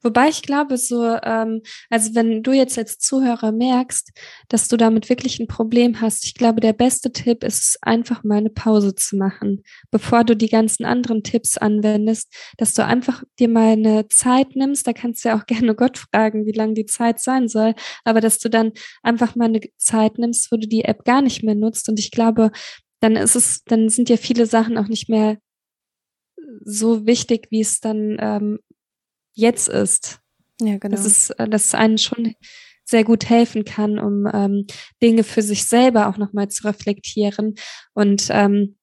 Wobei ich glaube, so, ähm, also wenn du jetzt als Zuhörer merkst, dass du damit wirklich ein Problem hast, ich glaube, der beste Tipp ist einfach mal eine Pause zu machen, bevor du die ganzen anderen Tipps anwendest, dass du einfach dir mal eine Zeit nimmst, da kannst du ja auch gerne Gott fragen, wie lange die Zeit sein soll, aber dass du dann einfach mal eine Zeit nimmst, wo du die App gar nicht mehr nutzt. Und ich glaube, dann ist es, dann sind dir viele Sachen auch nicht mehr so wichtig, wie es dann ähm, jetzt ist. Ja, genau. Das ist, äh, das einen schon sehr gut helfen kann, um ähm, Dinge für sich selber auch nochmal zu reflektieren. Und ähm,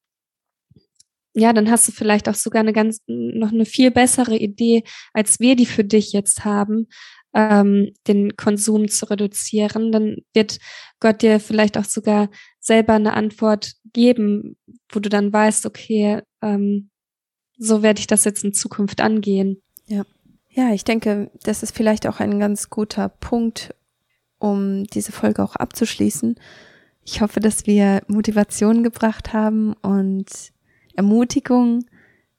ja, dann hast du vielleicht auch sogar eine ganz, noch eine viel bessere Idee, als wir die für dich jetzt haben, ähm, den Konsum zu reduzieren. Dann wird Gott dir vielleicht auch sogar selber eine Antwort geben, wo du dann weißt, okay, ähm, so werde ich das jetzt in Zukunft angehen. Ja. Ja, ich denke, das ist vielleicht auch ein ganz guter Punkt, um diese Folge auch abzuschließen. Ich hoffe, dass wir Motivation gebracht haben und Ermutigung,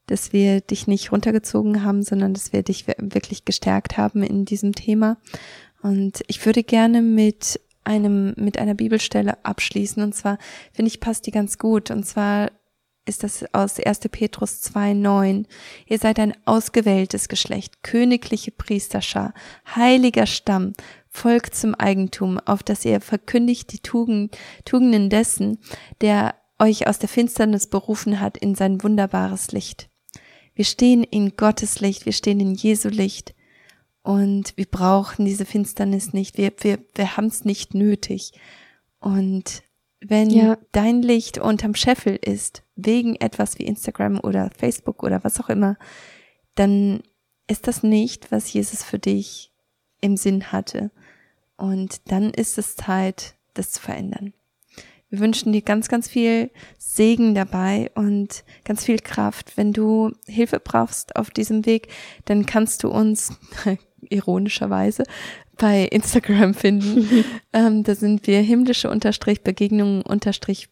dass wir dich nicht runtergezogen haben, sondern dass wir dich wirklich gestärkt haben in diesem Thema. Und ich würde gerne mit einem, mit einer Bibelstelle abschließen. Und zwar finde ich passt die ganz gut. Und zwar ist das aus 1. Petrus 2,9. Ihr seid ein ausgewähltes Geschlecht, königliche Priesterschar, heiliger Stamm, Volk zum Eigentum, auf das ihr verkündigt die Tugend, Tugenden dessen, der euch aus der Finsternis berufen hat in sein wunderbares Licht. Wir stehen in Gottes Licht, wir stehen in Jesu Licht und wir brauchen diese Finsternis nicht, wir, wir, wir haben es nicht nötig. Und wenn ja. dein Licht unterm Scheffel ist, wegen etwas wie Instagram oder Facebook oder was auch immer, dann ist das nicht, was Jesus für dich im Sinn hatte. Und dann ist es Zeit, das zu verändern. Wir wünschen dir ganz, ganz viel Segen dabei und ganz viel Kraft. Wenn du Hilfe brauchst auf diesem Weg, dann kannst du uns ironischerweise bei Instagram finden. ähm, da sind wir himmlische Unterstrich Begegnungen Unterstrich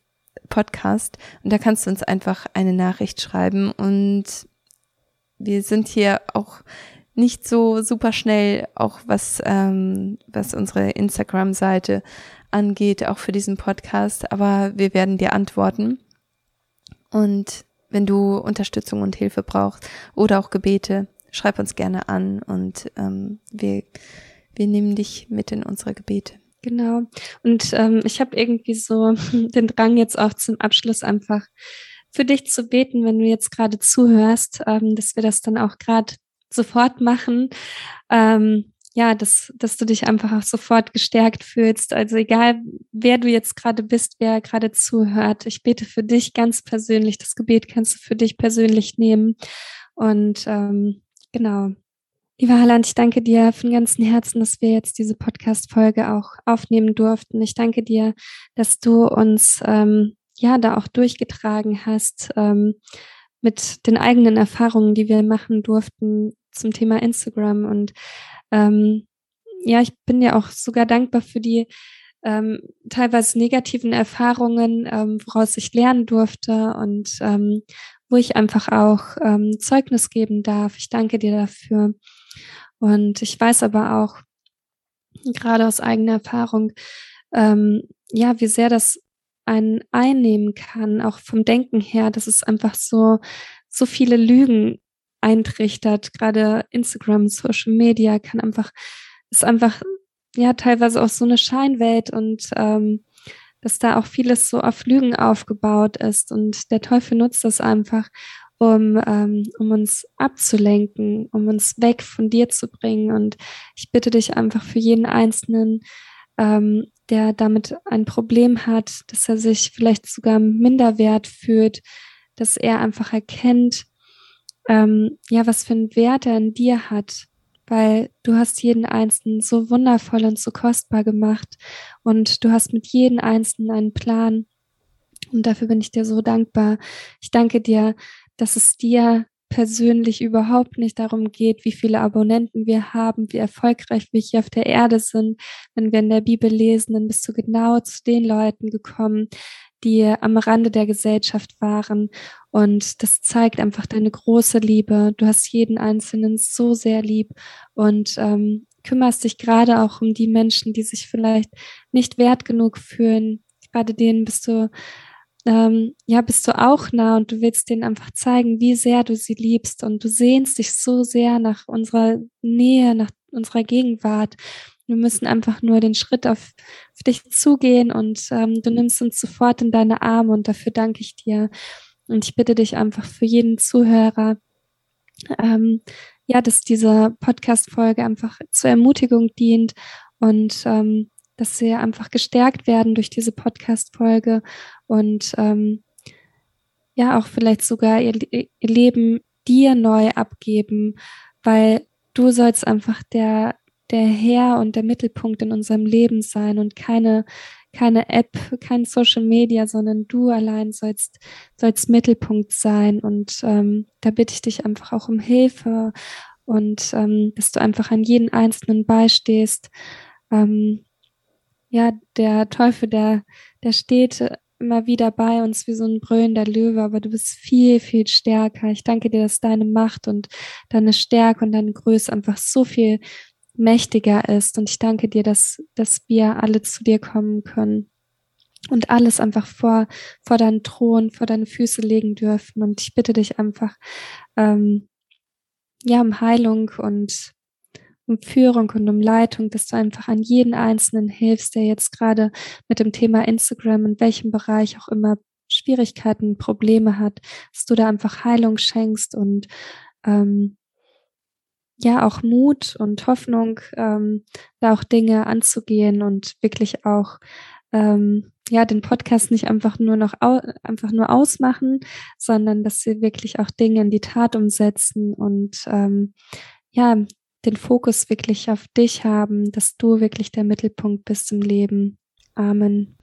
Podcast und da kannst du uns einfach eine Nachricht schreiben und wir sind hier auch nicht so super schnell, auch was, ähm, was unsere Instagram-Seite angeht, auch für diesen Podcast, aber wir werden dir antworten. Und wenn du Unterstützung und Hilfe brauchst oder auch Gebete, schreib uns gerne an und ähm, wir, wir nehmen dich mit in unsere Gebete. Genau. Und ähm, ich habe irgendwie so den Drang jetzt auch zum Abschluss einfach für dich zu beten, wenn du jetzt gerade zuhörst, ähm, dass wir das dann auch gerade sofort machen. Ähm, ja, dass, dass du dich einfach auch sofort gestärkt fühlst. Also egal, wer du jetzt gerade bist, wer gerade zuhört, ich bete für dich ganz persönlich. Das Gebet kannst du für dich persönlich nehmen. Und ähm, genau. Lieber Halland, ich danke dir von ganzem Herzen, dass wir jetzt diese Podcast-Folge auch aufnehmen durften. Ich danke dir, dass du uns ähm, ja da auch durchgetragen hast ähm, mit den eigenen Erfahrungen, die wir machen durften zum Thema Instagram und ähm, ja, ich bin ja auch sogar dankbar für die ähm, teilweise negativen Erfahrungen, ähm, woraus ich lernen durfte und ähm, wo ich einfach auch ähm, Zeugnis geben darf. Ich danke dir dafür. Und ich weiß aber auch, gerade aus eigener Erfahrung, ähm, ja, wie sehr das einen einnehmen kann, auch vom Denken her, dass es einfach so, so viele Lügen eintrichtert. Gerade Instagram, Social Media kann einfach, ist einfach, ja, teilweise auch so eine Scheinwelt und ähm, dass da auch vieles so auf Lügen aufgebaut ist und der Teufel nutzt das einfach, um, ähm, um uns abzulenken, um uns weg von dir zu bringen. Und ich bitte dich einfach für jeden Einzelnen, ähm, der damit ein Problem hat, dass er sich vielleicht sogar minderwert fühlt, dass er einfach erkennt, ähm, ja, was für einen Wert er in dir hat, weil du hast jeden Einzelnen so wundervoll und so kostbar gemacht und du hast mit jedem Einzelnen einen Plan. Und dafür bin ich dir so dankbar. Ich danke dir, dass es dir persönlich überhaupt nicht darum geht, wie viele Abonnenten wir haben, wie erfolgreich wir hier auf der Erde sind. Wenn wir in der Bibel lesen, dann bist du genau zu den Leuten gekommen, die am Rande der Gesellschaft waren. Und das zeigt einfach deine große Liebe. Du hast jeden Einzelnen so sehr lieb und ähm, kümmerst dich gerade auch um die Menschen, die sich vielleicht nicht wert genug fühlen. Gerade denen bist du ähm, ja, bist du auch nah und du willst denen einfach zeigen, wie sehr du sie liebst und du sehnst dich so sehr nach unserer Nähe, nach unserer Gegenwart. Wir müssen einfach nur den Schritt auf, auf dich zugehen und ähm, du nimmst uns sofort in deine Arme und dafür danke ich dir. Und ich bitte dich einfach für jeden Zuhörer, ähm, ja, dass diese Podcast-Folge einfach zur Ermutigung dient und ähm, dass sie einfach gestärkt werden durch diese Podcast-Folge und ähm, ja auch vielleicht sogar ihr, ihr Leben dir neu abgeben, weil du sollst einfach der der Herr und der Mittelpunkt in unserem Leben sein und keine, keine App, kein Social Media, sondern du allein sollst, sollst Mittelpunkt sein. Und ähm, da bitte ich dich einfach auch um Hilfe und ähm, dass du einfach an jeden Einzelnen beistehst. Ähm, ja, der Teufel, der, der steht immer wieder bei uns wie so ein brüllender Löwe, aber du bist viel, viel stärker. Ich danke dir, dass deine Macht und deine Stärke und deine Größe einfach so viel mächtiger ist. Und ich danke dir, dass, dass wir alle zu dir kommen können und alles einfach vor, vor deinen Thron, vor deine Füße legen dürfen. Und ich bitte dich einfach, ähm, ja, um Heilung und um Führung und um Leitung, dass du einfach an jeden Einzelnen hilfst, der jetzt gerade mit dem Thema Instagram in welchem Bereich auch immer Schwierigkeiten, Probleme hat, dass du da einfach Heilung schenkst und ähm, ja auch Mut und Hoffnung, ähm, da auch Dinge anzugehen und wirklich auch ähm, ja den Podcast nicht einfach nur noch einfach nur ausmachen, sondern dass sie wirklich auch Dinge in die Tat umsetzen und ähm, ja den Fokus wirklich auf dich haben, dass du wirklich der Mittelpunkt bist im Leben. Amen.